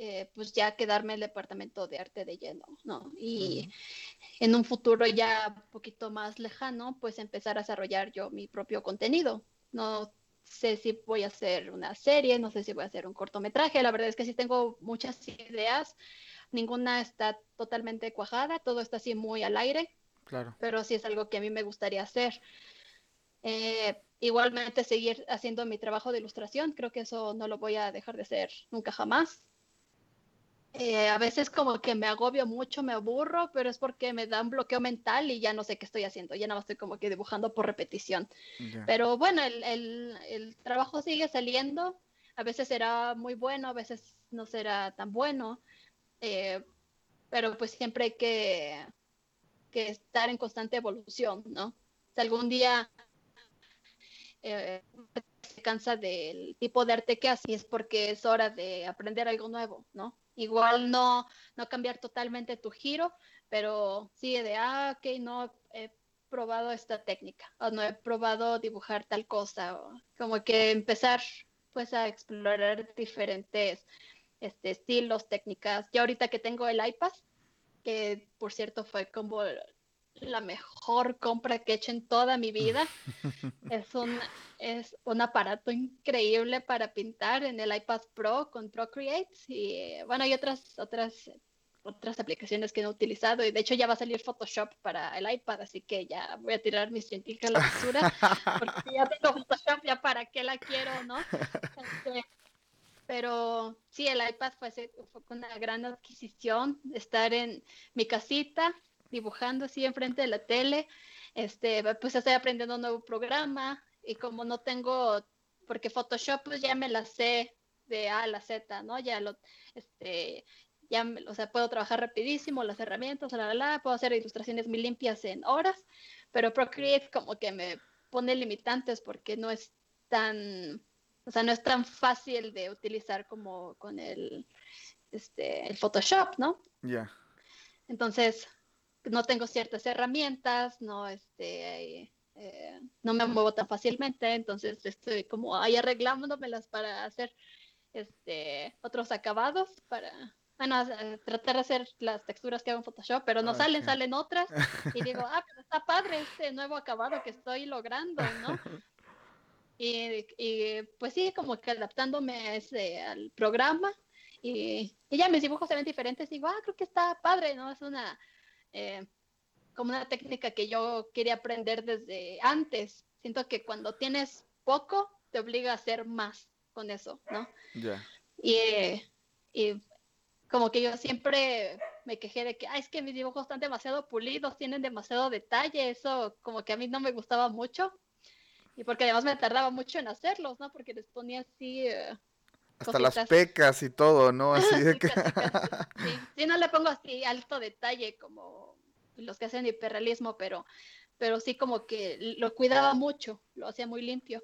eh, pues ya quedarme en el departamento de arte de lleno, ¿no? Y en un futuro ya un poquito más lejano, pues empezar a desarrollar yo mi propio contenido. No sé si voy a hacer una serie, no sé si voy a hacer un cortometraje, la verdad es que sí tengo muchas ideas, ninguna está totalmente cuajada, todo está así muy al aire, claro. pero sí es algo que a mí me gustaría hacer. Eh, igualmente seguir haciendo mi trabajo de ilustración, creo que eso no lo voy a dejar de hacer nunca jamás. Eh, a veces como que me agobio mucho, me aburro, pero es porque me da un bloqueo mental y ya no sé qué estoy haciendo, ya nada más estoy como que dibujando por repetición. Yeah. Pero bueno, el, el, el, trabajo sigue saliendo, a veces será muy bueno, a veces no será tan bueno, eh, pero pues siempre hay que, que, estar en constante evolución, ¿no? Si algún día eh, se cansa del tipo de arte que hace, es porque es hora de aprender algo nuevo, ¿no? igual no, no cambiar totalmente tu giro, pero sí de, ah, ok, no he probado esta técnica, o no he probado dibujar tal cosa, o como que empezar pues a explorar diferentes este, estilos, técnicas. Ya ahorita que tengo el iPad, que por cierto fue como la mejor compra que he hecho en toda mi vida. es, un, es un aparato increíble para pintar en el iPad Pro con Procreate y bueno, hay otras, otras, otras aplicaciones que no he utilizado y de hecho ya va a salir Photoshop para el iPad, así que ya voy a tirar mis científicas a la basura porque ya tengo Photoshop, ya para qué la quiero, ¿no? Este, pero sí, el iPad fue, fue una gran adquisición, estar en mi casita, dibujando así enfrente de la tele, este, pues estoy aprendiendo un nuevo programa y como no tengo, porque Photoshop pues ya me la sé de A a la Z, ¿no? Ya lo, este, ya, o sea, puedo trabajar rapidísimo, las herramientas, la, la, la, puedo hacer ilustraciones muy limpias en horas, pero Procreate como que me pone limitantes porque no es tan, o sea, no es tan fácil de utilizar como con el, este, el Photoshop, ¿no? Ya. Entonces, no tengo ciertas herramientas, no, este, eh, no me muevo tan fácilmente, entonces estoy como ahí arreglándomelas para hacer este, otros acabados, para, bueno, tratar de hacer las texturas que hago en Photoshop, pero no salen, salen otras, y digo, ah, pero está padre este nuevo acabado que estoy logrando, ¿no? Y, y pues sí, como que adaptándome a ese, al programa, y, y, ya mis dibujos se ven diferentes, digo, ah, creo que está padre, ¿no? Es una eh, como una técnica que yo quería aprender desde antes. Siento que cuando tienes poco, te obliga a hacer más con eso, ¿no? Y, y, como que yo siempre me quejé de que, ay, es que mis dibujos están demasiado pulidos, tienen demasiado detalle, eso como que a mí no me gustaba mucho. Y porque además me tardaba mucho en hacerlos, ¿no? Porque les ponía así... Eh, hasta las pecas y todo, ¿no? Así de que... sí, no le pongo así alto detalle como los que hacen hiperrealismo, pero, pero sí como que lo cuidaba mucho, lo hacía muy limpio.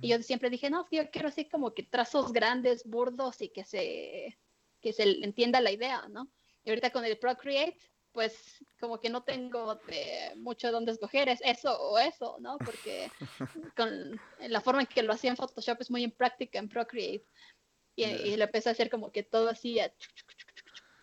Y yo siempre dije, no, yo quiero así como que trazos grandes, burdos y que se, que se entienda la idea, ¿no? Y ahorita con el Procreate, pues como que no tengo mucho donde escoger, es eso o eso, ¿no? Porque con la forma en que lo hacía en Photoshop es muy impráctica en Procreate. Y, y lo empecé a hacer como que todo así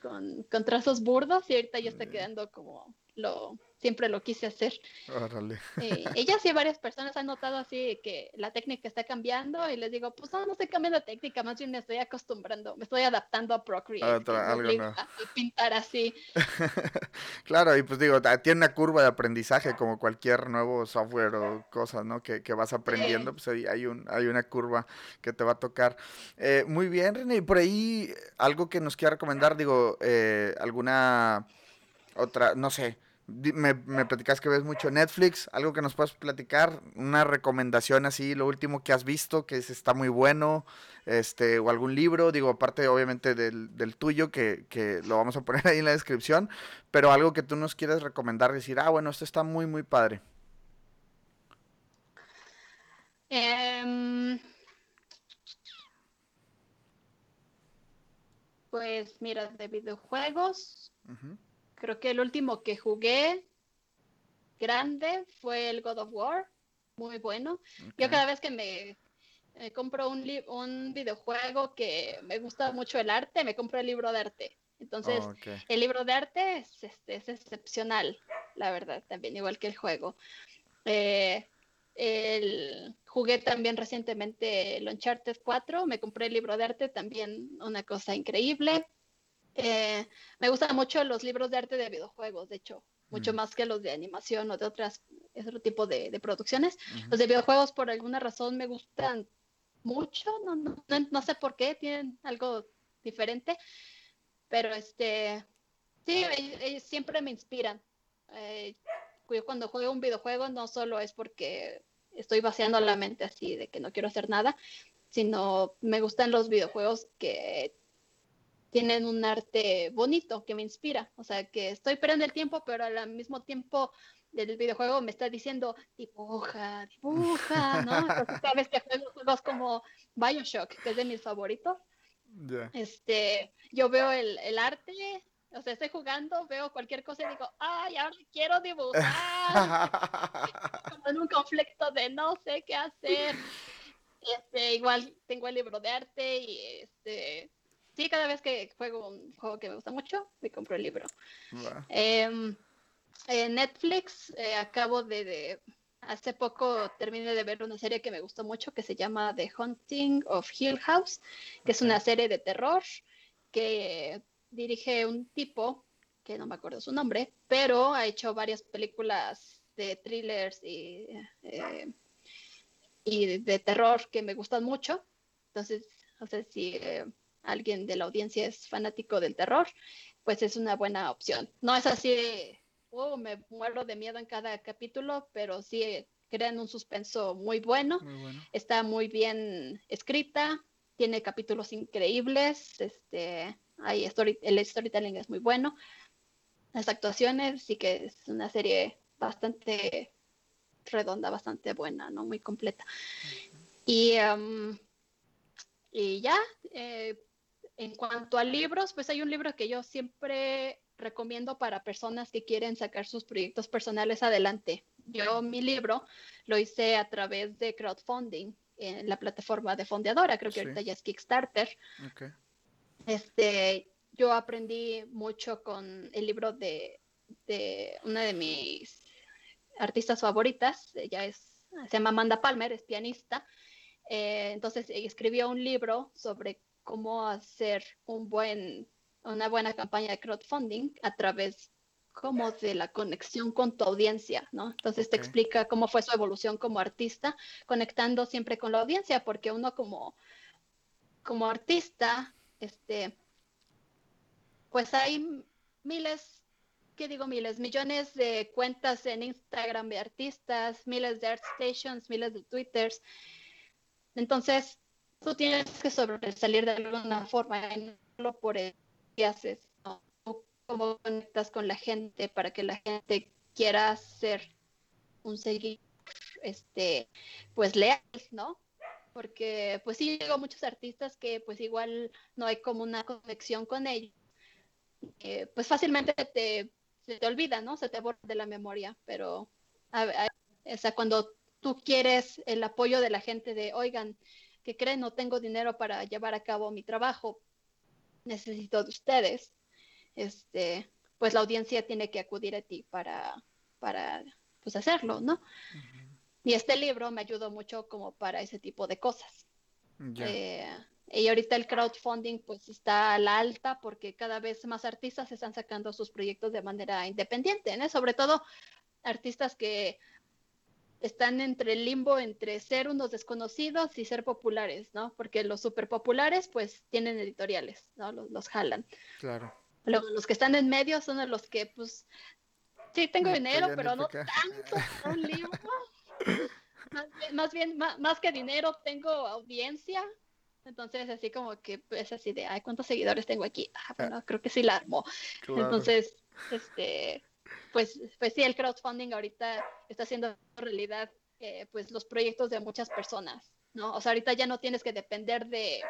con, con, trazos burdos y ahorita ya está quedando como lo, siempre lo quise hacer. Órale. Eh, ella sí, varias personas han notado así que la técnica está cambiando y les digo, pues no, no estoy cambiando la técnica, más bien me estoy acostumbrando, me estoy adaptando a Procreate. A, algo a pintar así. claro, y pues digo, tiene una curva de aprendizaje como cualquier nuevo software o cosas, ¿no? Que, que vas aprendiendo, pues hay, hay, un, hay una curva que te va a tocar. Eh, muy bien, René, y por ahí algo que nos quiera recomendar, digo, eh, alguna otra, no sé, me, me platicas que ves mucho Netflix, algo que nos puedas platicar, una recomendación así, lo último que has visto, que está muy bueno, este, o algún libro, digo, aparte obviamente del, del tuyo, que, que, lo vamos a poner ahí en la descripción, pero algo que tú nos quieras recomendar, decir, ah, bueno, esto está muy, muy padre. Em, pues mira, de videojuegos. Creo que el último que jugué grande fue el God of War, muy bueno. Yo cada vez que me compro un, un videojuego que me gusta mucho el arte, me compro el libro de arte. Entonces, oh, el libro de arte es, este, es excepcional, la verdad, también, igual que el juego. Eh, el, jugué también recientemente el Uncharted 4, me compré el libro de arte, también una cosa increíble. Eh, me gustan mucho los libros de arte de videojuegos, de hecho, mucho mm. más que los de animación o de otras, otro tipo de, producciones. Los de videojuegos por alguna razón me gustan mucho, no, no, no, sé por qué, tienen algo diferente, pero este, sí, siempre me inspiran. Eh, cuando juego un videojuego no solo es porque estoy vaciando la mente así de que no quiero hacer nada, sino me gustan los videojuegos que tienen un arte bonito que me inspira. O sea, que estoy perdiendo el tiempo, pero al mismo tiempo del videojuego me está diciendo dibuja, dibuja, ¿no? Entonces vez que juego juegos como Bioshock, que es de mis favoritos, este, yo veo el, el, arte, o sea, estoy jugando, veo cualquier cosa y digo, ay, ahora quiero dibujar. como en un conflicto de no sé qué hacer. Este, igual tengo el libro de arte y este sí, cada vez que juego un juego que me gusta mucho, me compro el libro. Em, en Netflix eh, acabo de, hace poco terminé de ver una serie que me gustó mucho que se llama The Haunting of Hill House, que es una serie de terror que dirige un tipo que no me acuerdo su nombre, pero ha hecho varias películas de thrillers y, eh, y de terror que me gustan mucho. Entonces, no sé si eh, alguien de la audiencia es fanático del terror, pues es una buena opción. No es así oh, me muero de miedo en cada capítulo, pero sí crean un suspenso muy bueno. Está muy bien escrita, tiene capítulos increíbles, este, hay story, el storytelling es muy bueno. Las actuaciones sí que es una serie bastante redonda, bastante buena, ¿no? Muy completa. Y, y ya, eh, en cuanto a libros, pues hay un libro que yo siempre recomiendo para personas que quieren sacar sus proyectos personales adelante. Yo mi libro lo hice a través de crowdfunding en la plataforma de fondeadora, creo que ahorita ya es Kickstarter. Este, yo aprendí mucho con el libro de, de una de mis artistas favoritas, ella es, se llama Amanda Palmer, es pianista. Eh, entonces escribió un libro sobre cómo hacer un buen, una buena campaña de crowdfunding a través como de la conexión con tu audiencia, ¿no? Entonces te explica cómo fue su evolución como artista, conectando siempre con la audiencia, porque uno como, como artista, este, pues hay miles, ¿qué digo miles? Millones de cuentas en Instagram de artistas, miles de art stations, miles de twitters. Entonces, tú tienes que sobresalir de alguna forma, y no por el que haces, ¿no? cómo conectas con la gente para que la gente quiera ser un seguidor, este, pues leal, ¿no? Porque pues sí llego muchos artistas que pues igual no hay como una conexión con ellos, pues fácilmente te, se te olvida, ¿no? Se te borra de la memoria, pero o sea, cuando tú quieres el apoyo de la gente de, oigan, que creen, no tengo dinero para llevar a cabo mi trabajo, necesito de ustedes, este, pues la audiencia tiene que acudir a ti para, para pues hacerlo, ¿no? Y este libro me ayudó mucho como para ese tipo de cosas. Eh, y ahorita el crowdfunding pues está a la alta porque cada vez más artistas están sacando sus proyectos de manera independiente, ¿no? Sobre todo artistas que están entre el limbo entre ser unos desconocidos y ser populares, ¿no? Porque los super populares pues tienen editoriales, ¿no? Los, jalan. Claro. los que están en medio son los que pues sí tengo dinero, pero no tanto, un libro. Más bien, más, que dinero, tengo audiencia. Entonces, así como que es así de, ay, ¿cuántos seguidores tengo aquí? Ah, bueno, creo que sí la armo. Entonces, este, pues, pues sí, el crowdfunding ahorita está haciendo realidad eh, pues los proyectos de muchas personas, ¿no? O sea, ahorita ya no tienes que depender de...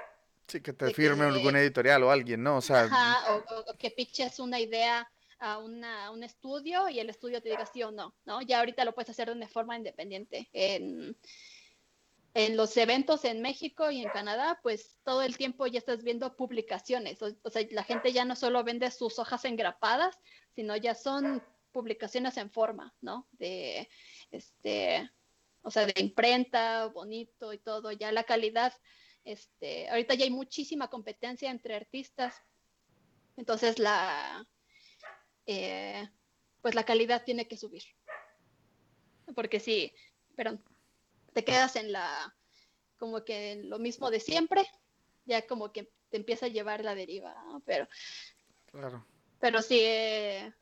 Sí, que te firme algún editorial o alguien, ¿no? O sea... o, que piches una idea a, una, un estudio y el estudio te diga sí o no, ¿no? Ya ahorita lo puedes hacer de una forma independiente. En, en los eventos en México y en Canadá, pues todo el tiempo ya estás viendo publicaciones. O, sea, la gente ya no solo vende sus hojas engrapadas, sino ya son publicaciones en forma, ¿no? De, este, o sea, de imprenta, bonito y todo, ya la calidad, este, ahorita ya hay muchísima competencia entre artistas, entonces la, eh, pues la calidad tiene que subir. Porque si, pero te quedas en la, como que en lo mismo de siempre, ya como que te empieza a llevar la deriva, pero, claro. pero sí, eh,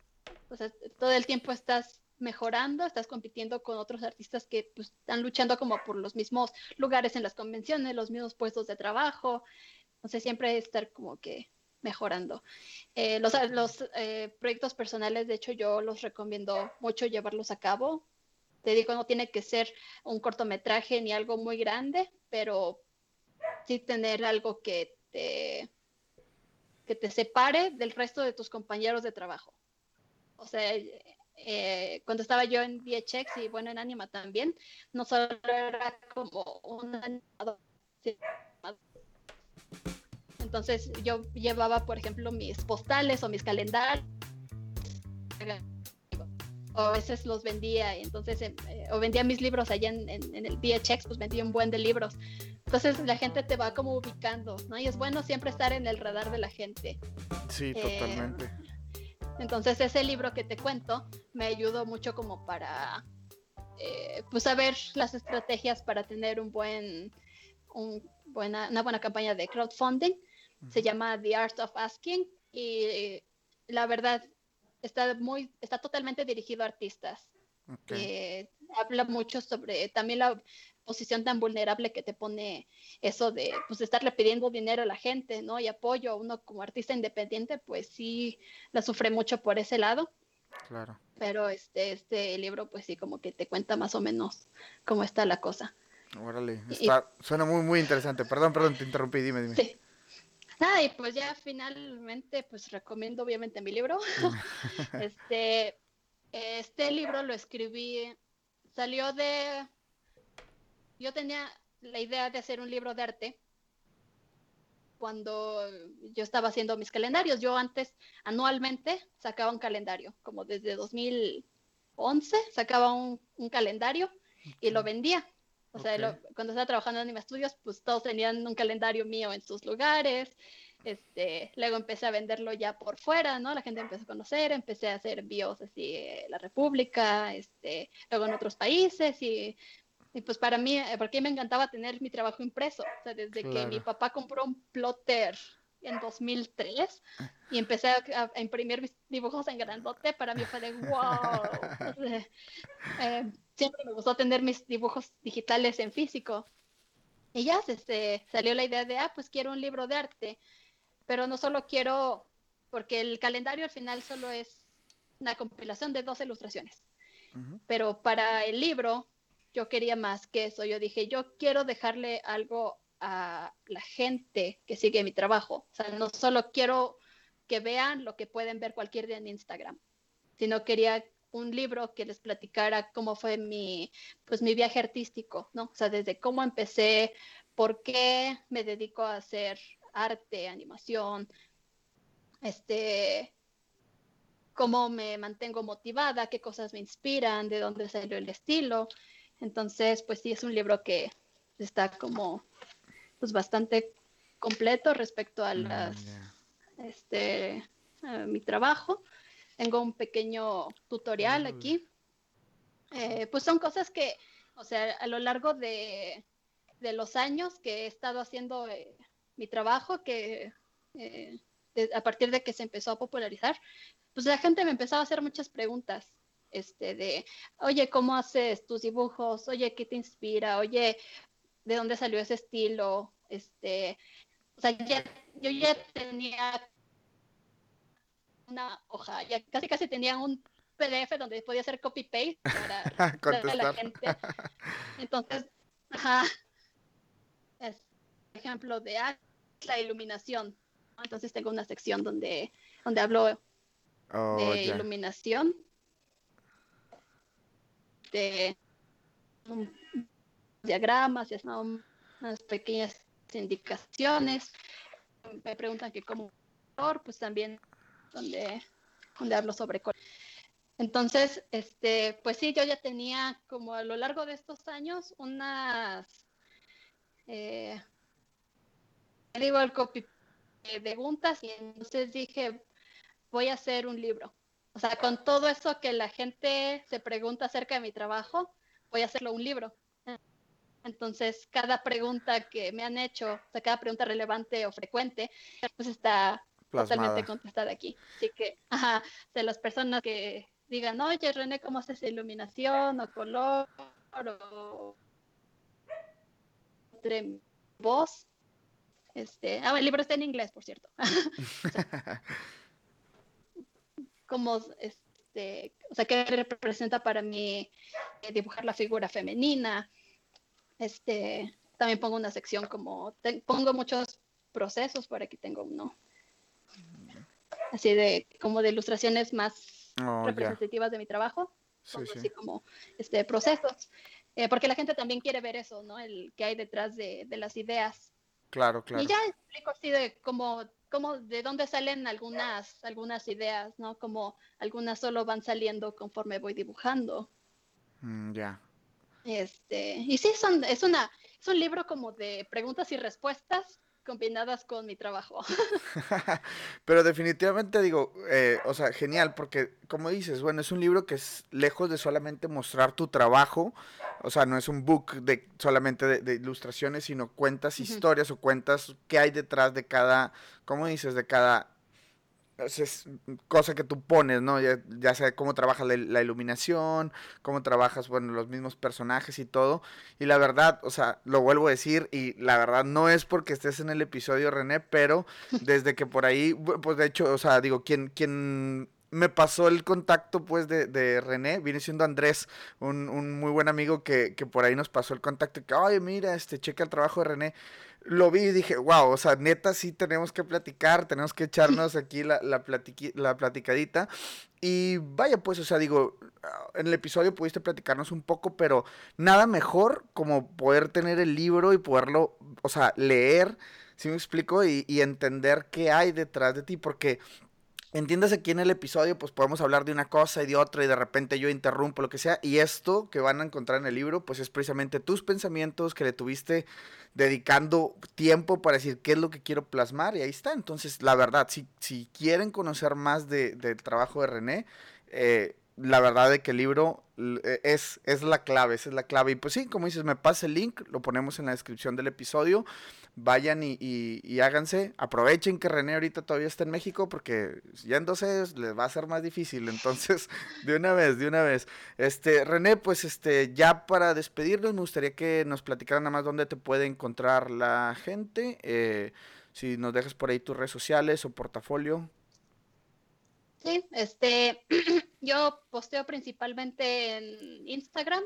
o sea, todo el tiempo estás mejorando, estás compitiendo con otros artistas que pues, están luchando como por los mismos lugares en las convenciones, los mismos puestos de trabajo, entonces siempre estar como que mejorando. Eh, los eh, proyectos personales, de hecho, yo los recomiendo mucho llevarlos a cabo. Te digo, no tiene que ser un cortometraje ni algo muy grande, pero sí tener algo que te, que te separe del resto de tus compañeros de trabajo o sea, eh, cuando estaba yo en VHX y bueno, en Anima también, no solo era como un animador, entonces yo llevaba, por ejemplo, mis postales o mis calendarios, o a veces los vendía, y entonces, eh, o vendía mis libros allá en, el VHX, pues vendía un buen de libros. Entonces la gente te va como ubicando, ¿no? Y es bueno siempre estar en el radar de la gente. Sí, totalmente. Eh, entonces ese libro que te cuento me ayudó mucho como para eh, pues saber las estrategias para tener un buen, buena, una buena campaña de crowdfunding. Se llama The Art of Asking y la verdad está muy, está totalmente dirigido a artistas. Eh, habla mucho sobre también la posición tan vulnerable que te pone eso de pues estarle pidiendo dinero a la gente, ¿no? Y apoyo, uno como artista independiente, pues sí la sufre mucho por ese lado. Claro. Pero este, este libro, pues sí, como que te cuenta más o menos cómo está la cosa. Órale, está, suena muy, muy interesante. Perdón, perdón, te interrumpí, dime, dime. Sí. Ah, y pues ya finalmente, pues recomiendo obviamente mi libro. este, este libro lo escribí, salió de, yo tenía la idea de hacer un libro de arte cuando yo estaba haciendo mis calendarios. Yo antes anualmente sacaba un calendario, como desde 2011 sacaba un, un calendario y lo vendía. O sea, cuando estaba trabajando en Anima Studios, pues todos tenían un calendario mío en sus lugares. Este, luego empecé a venderlo ya por fuera, ¿no? La gente empezó a conocer, empecé a hacer envíos así la República, este, luego en otros países y, y, pues para mí, eh, porque me encantaba tener mi trabajo impreso, o sea, desde que mi papá compró un plotter en 2003 y empecé a, imprimir mis dibujos en grandote, para mí fue de wow. Eh, siempre me gustó tener mis dibujos digitales en físico. Y ya se, se, salió la idea de, ah, pues quiero un libro de arte, pero no solo quiero, porque el calendario al final solo es una compilación de dos ilustraciones. Pero para el libro yo quería más que eso. Yo dije, yo quiero dejarle algo a la gente que sigue mi trabajo. O sea, no solo quiero que vean lo que pueden ver cualquier día en Instagram, sino quería un libro que les platicara cómo fue mi, pues mi viaje artístico, ¿no? O sea, desde cómo empecé, por qué me dedico a hacer arte, animación, este, cómo me mantengo motivada, qué cosas me inspiran, de dónde salió el estilo. Entonces, pues sí, es un libro que está como pues bastante completo respecto a mm, las este mi trabajo. Tengo un pequeño tutorial mm. aquí. Eh, pues son cosas que, o sea, a lo largo de, los años que he estado haciendo eh, mi trabajo, que eh, a partir de que se empezó a popularizar, pues la gente me empezaba a hacer muchas preguntas. Este, de, oye, ¿cómo haces tus dibujos? Oye, ¿qué te inspira? Oye, de dónde salió ese estilo, este, o sea, yo ya tenía una hoja, ya casi casi tenía un PDF donde podía hacer copy paste para a la gente. Entonces, ajá, es ejemplo de ah, la iluminación. Entonces tengo una sección donde, donde hablo oh, de iluminación, de diagramas y unas pequeñas indicaciones. Me preguntan que como pues también donde, donde hablo sobre color. Entonces, este, pues sí, yo ya tenía como a lo largo de estos años unas, eh, digo el copy de preguntas y entonces dije, voy a hacer un libro. O sea, con todo eso que la gente se pregunta acerca de mi trabajo, voy a hacerlo un libro. Entonces, cada pregunta que me han hecho, o sea, cada pregunta relevante o frecuente, pues está totalmente contestada aquí. Así que, ajá, de las personas que digan, oye, René, ¿cómo haces iluminación o color o voz? Este, ah, el libro está en inglés, por cierto. como, este, o sea, ¿qué representa para mí eh, dibujar la figura femenina? Este, también pongo una sección como, pongo muchos procesos, por aquí tengo uno. Así de, como de ilustraciones más oh, representativas de mi trabajo. Así como, este, procesos. Eh, porque la gente también quiere ver eso, ¿no? El que hay detrás de, de las ideas. Claro, claro. Y ya explico así de cómo, cómo, de dónde salen algunas, algunas ideas, ¿no? Como algunas solo van saliendo conforme voy dibujando. Mm, ya. Este, y sí, son, es, una, es un libro como de preguntas y respuestas combinadas con mi trabajo. Pero definitivamente digo, eh, o sea, genial, porque como dices, bueno, es un libro que es lejos de solamente mostrar tu trabajo, o sea, no es un book de solamente de, ilustraciones, sino cuentas historias o cuentas qué hay detrás de cada, como dices, de cada es cosa que tú pones, ¿no? Ya, ya sea cómo trabajas la, iluminación, cómo trabajas, bueno, los mismos personajes y todo. Y la verdad, o sea, lo vuelvo a decir, y la verdad no es porque estés en el episodio, René, pero desde que por ahí, pues de hecho, o sea, digo, quien, quien me pasó el contacto pues de, de René, viene siendo Andrés, un, un, muy buen amigo que, que por ahí nos pasó el contacto, que, ay, mira, este, checa el trabajo de René. Lo vi y dije, wow, o sea, neta sí tenemos que platicar, tenemos que echarnos aquí la, la, la platicadita. Y vaya, pues, o sea, digo, en el episodio pudiste platicarnos un poco, pero nada mejor como poder tener el libro y poderlo, o sea, leer, si me explico, y entender qué hay detrás de ti, porque entiendas aquí en el episodio, pues podemos hablar de una cosa y de otra y de repente yo interrumpo lo que sea. Y esto que van a encontrar en el libro, pues es precisamente tus pensamientos que le tuviste dedicando tiempo para decir qué es lo que quiero plasmar y ahí está. Entonces, la verdad, si, si quieren conocer más de, del trabajo de René, eh, la verdad de que el libro eh, es, es la clave, esa es la clave. Y pues sí, como dices, me pasa el link, lo ponemos en la descripción del episodio. Vayan y, y, háganse, aprovechen que René ahorita todavía está en México porque yéndose les va a ser más difícil. Entonces, de una vez, de una vez. Este, René, pues este, ya para despedirnos, me gustaría que nos platicaran nada más dónde te puede encontrar la gente. Eh, si nos dejas por ahí tus redes sociales o portafolio. Sí, este, yo posteo principalmente en Instagram,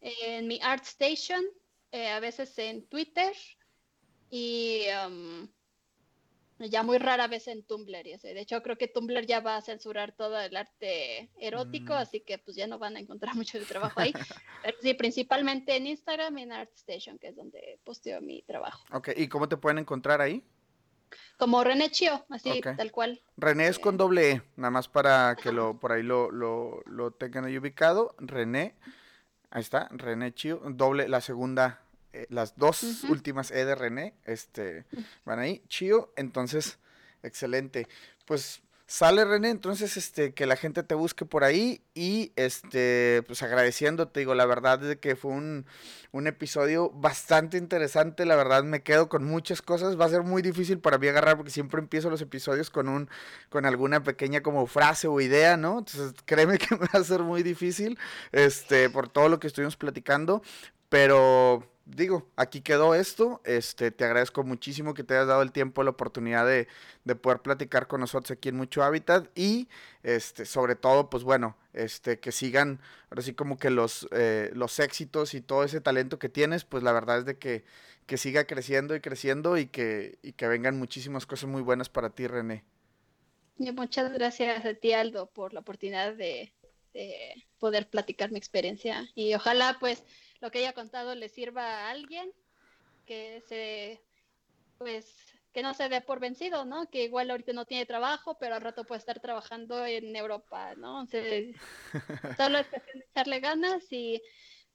en mi ArtStation, eh, a veces en Twitter y um, ya muy rara vez en Tumblr. De hecho, creo que Tumblr ya va a censurar todo el arte erótico, mm. así que pues ya no van a encontrar mucho de trabajo ahí. Pero sí, principalmente en Instagram y en ArtStation, que es donde posteo mi trabajo. Ok, ¿y cómo te pueden encontrar ahí? Como René Chio, así, tal cual. René es con doble E, nada más para que lo por ahí lo, lo, lo tengan ahí ubicado. René, ahí está, René Chio, doble, la segunda, eh, las dos últimas E de René, este, van ahí, Chio, entonces, excelente. Pues Sale René, entonces este que la gente te busque por ahí y este pues agradeciéndote, digo, la verdad es que fue un, un, episodio bastante interesante, la verdad me quedo con muchas cosas, va a ser muy difícil para mí agarrar porque siempre empiezo los episodios con un con alguna pequeña como frase o idea, ¿no? Entonces, créeme que me va a ser muy difícil este por todo lo que estuvimos platicando, pero digo, aquí quedó esto. Este, te agradezco muchísimo que te hayas dado el tiempo, la oportunidad de, de, poder platicar con nosotros aquí en Mucho Hábitat y, este, sobre todo, pues bueno, este, que sigan, ahora sí como que los, eh, los éxitos y todo ese talento que tienes, pues la verdad es de que, que siga creciendo y creciendo y que, y que vengan muchísimas cosas muy buenas para ti, René. muchas gracias a ti, Aldo, por la oportunidad de, de poder platicar mi experiencia y ojalá pues lo que haya contado le sirva a alguien que se, pues, que no se dé por vencido, ¿no? Que igual ahorita no tiene trabajo, pero al rato puede estar trabajando en Europa, ¿no? solo es cuestión de echarle ganas y,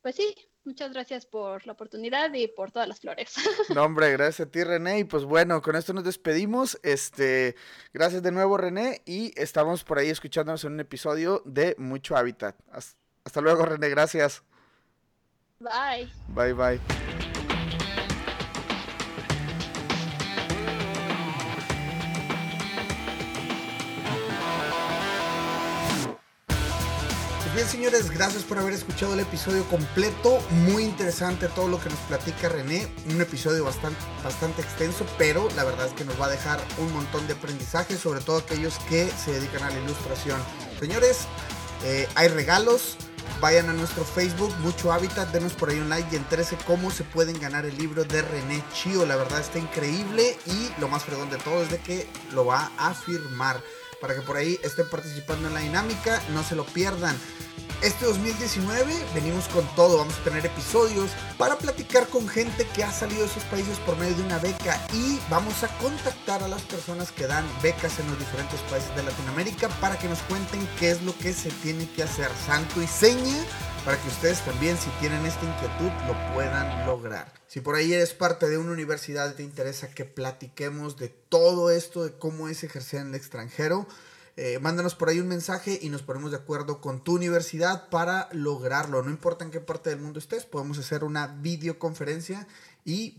pues sí, muchas gracias por la oportunidad y por todas las flores. No, hombre, gracias a ti, René. Y pues bueno, con esto nos despedimos. Este, gracias de nuevo, René. Y estamos por ahí escuchándonos en un episodio de Mucho Hábitat. Hasta luego, René. Gracias. Bye. Bye, bye. Pues bien, señores, gracias por haber escuchado el episodio completo. Muy interesante todo lo que nos platica René. Un episodio bastante, bastante extenso, pero la verdad es que nos va a dejar un montón de aprendizaje, sobre todo aquellos que se dedican a la ilustración. Señores, eh, hay regalos Vayan a nuestro Facebook, Mucho Hábitat, denos por ahí un like y entérese cómo se pueden ganar el libro de René Chio. La verdad está increíble y lo más fregón de todo es de que lo va a firmar. Para que por ahí estén participando en la dinámica, no se lo pierdan. Este 2019 venimos con todo, vamos a tener episodios para platicar con gente que ha salido de esos países por medio de una beca y vamos a contactar a las personas que dan becas en los diferentes países de Latinoamérica para que nos cuenten qué es lo que se tiene que hacer, santo y seña, para que ustedes también si tienen esta inquietud lo puedan lograr. Si por ahí eres parte de una universidad te interesa que platiquemos de todo esto, de cómo es ejercer en el extranjero, eh, mándanos por ahí un mensaje y nos ponemos de acuerdo con tu universidad para lograrlo. No importa en qué parte del mundo estés, podemos hacer una videoconferencia y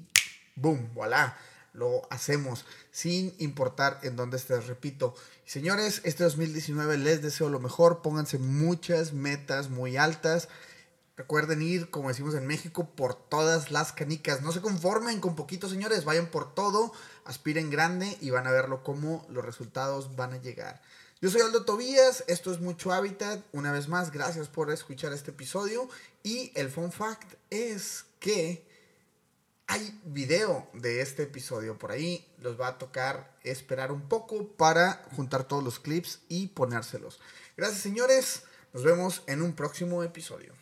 ¡boom! ¡Voilà! Lo hacemos sin importar en dónde estés. Repito, señores, este 2019 les deseo lo mejor. Pónganse muchas metas muy altas. Recuerden ir, como decimos en México, por todas las canicas. No se conformen con poquito, señores. Vayan por todo, aspiren grande y van a verlo cómo los resultados van a llegar. Yo soy Aldo Tobías, esto es Mucho Hábitat. Una vez más, gracias por escuchar este episodio. Y el fun fact es que hay video de este episodio por ahí. Los va a tocar esperar un poco para juntar todos los clips y ponérselos. Gracias señores, nos vemos en un próximo episodio.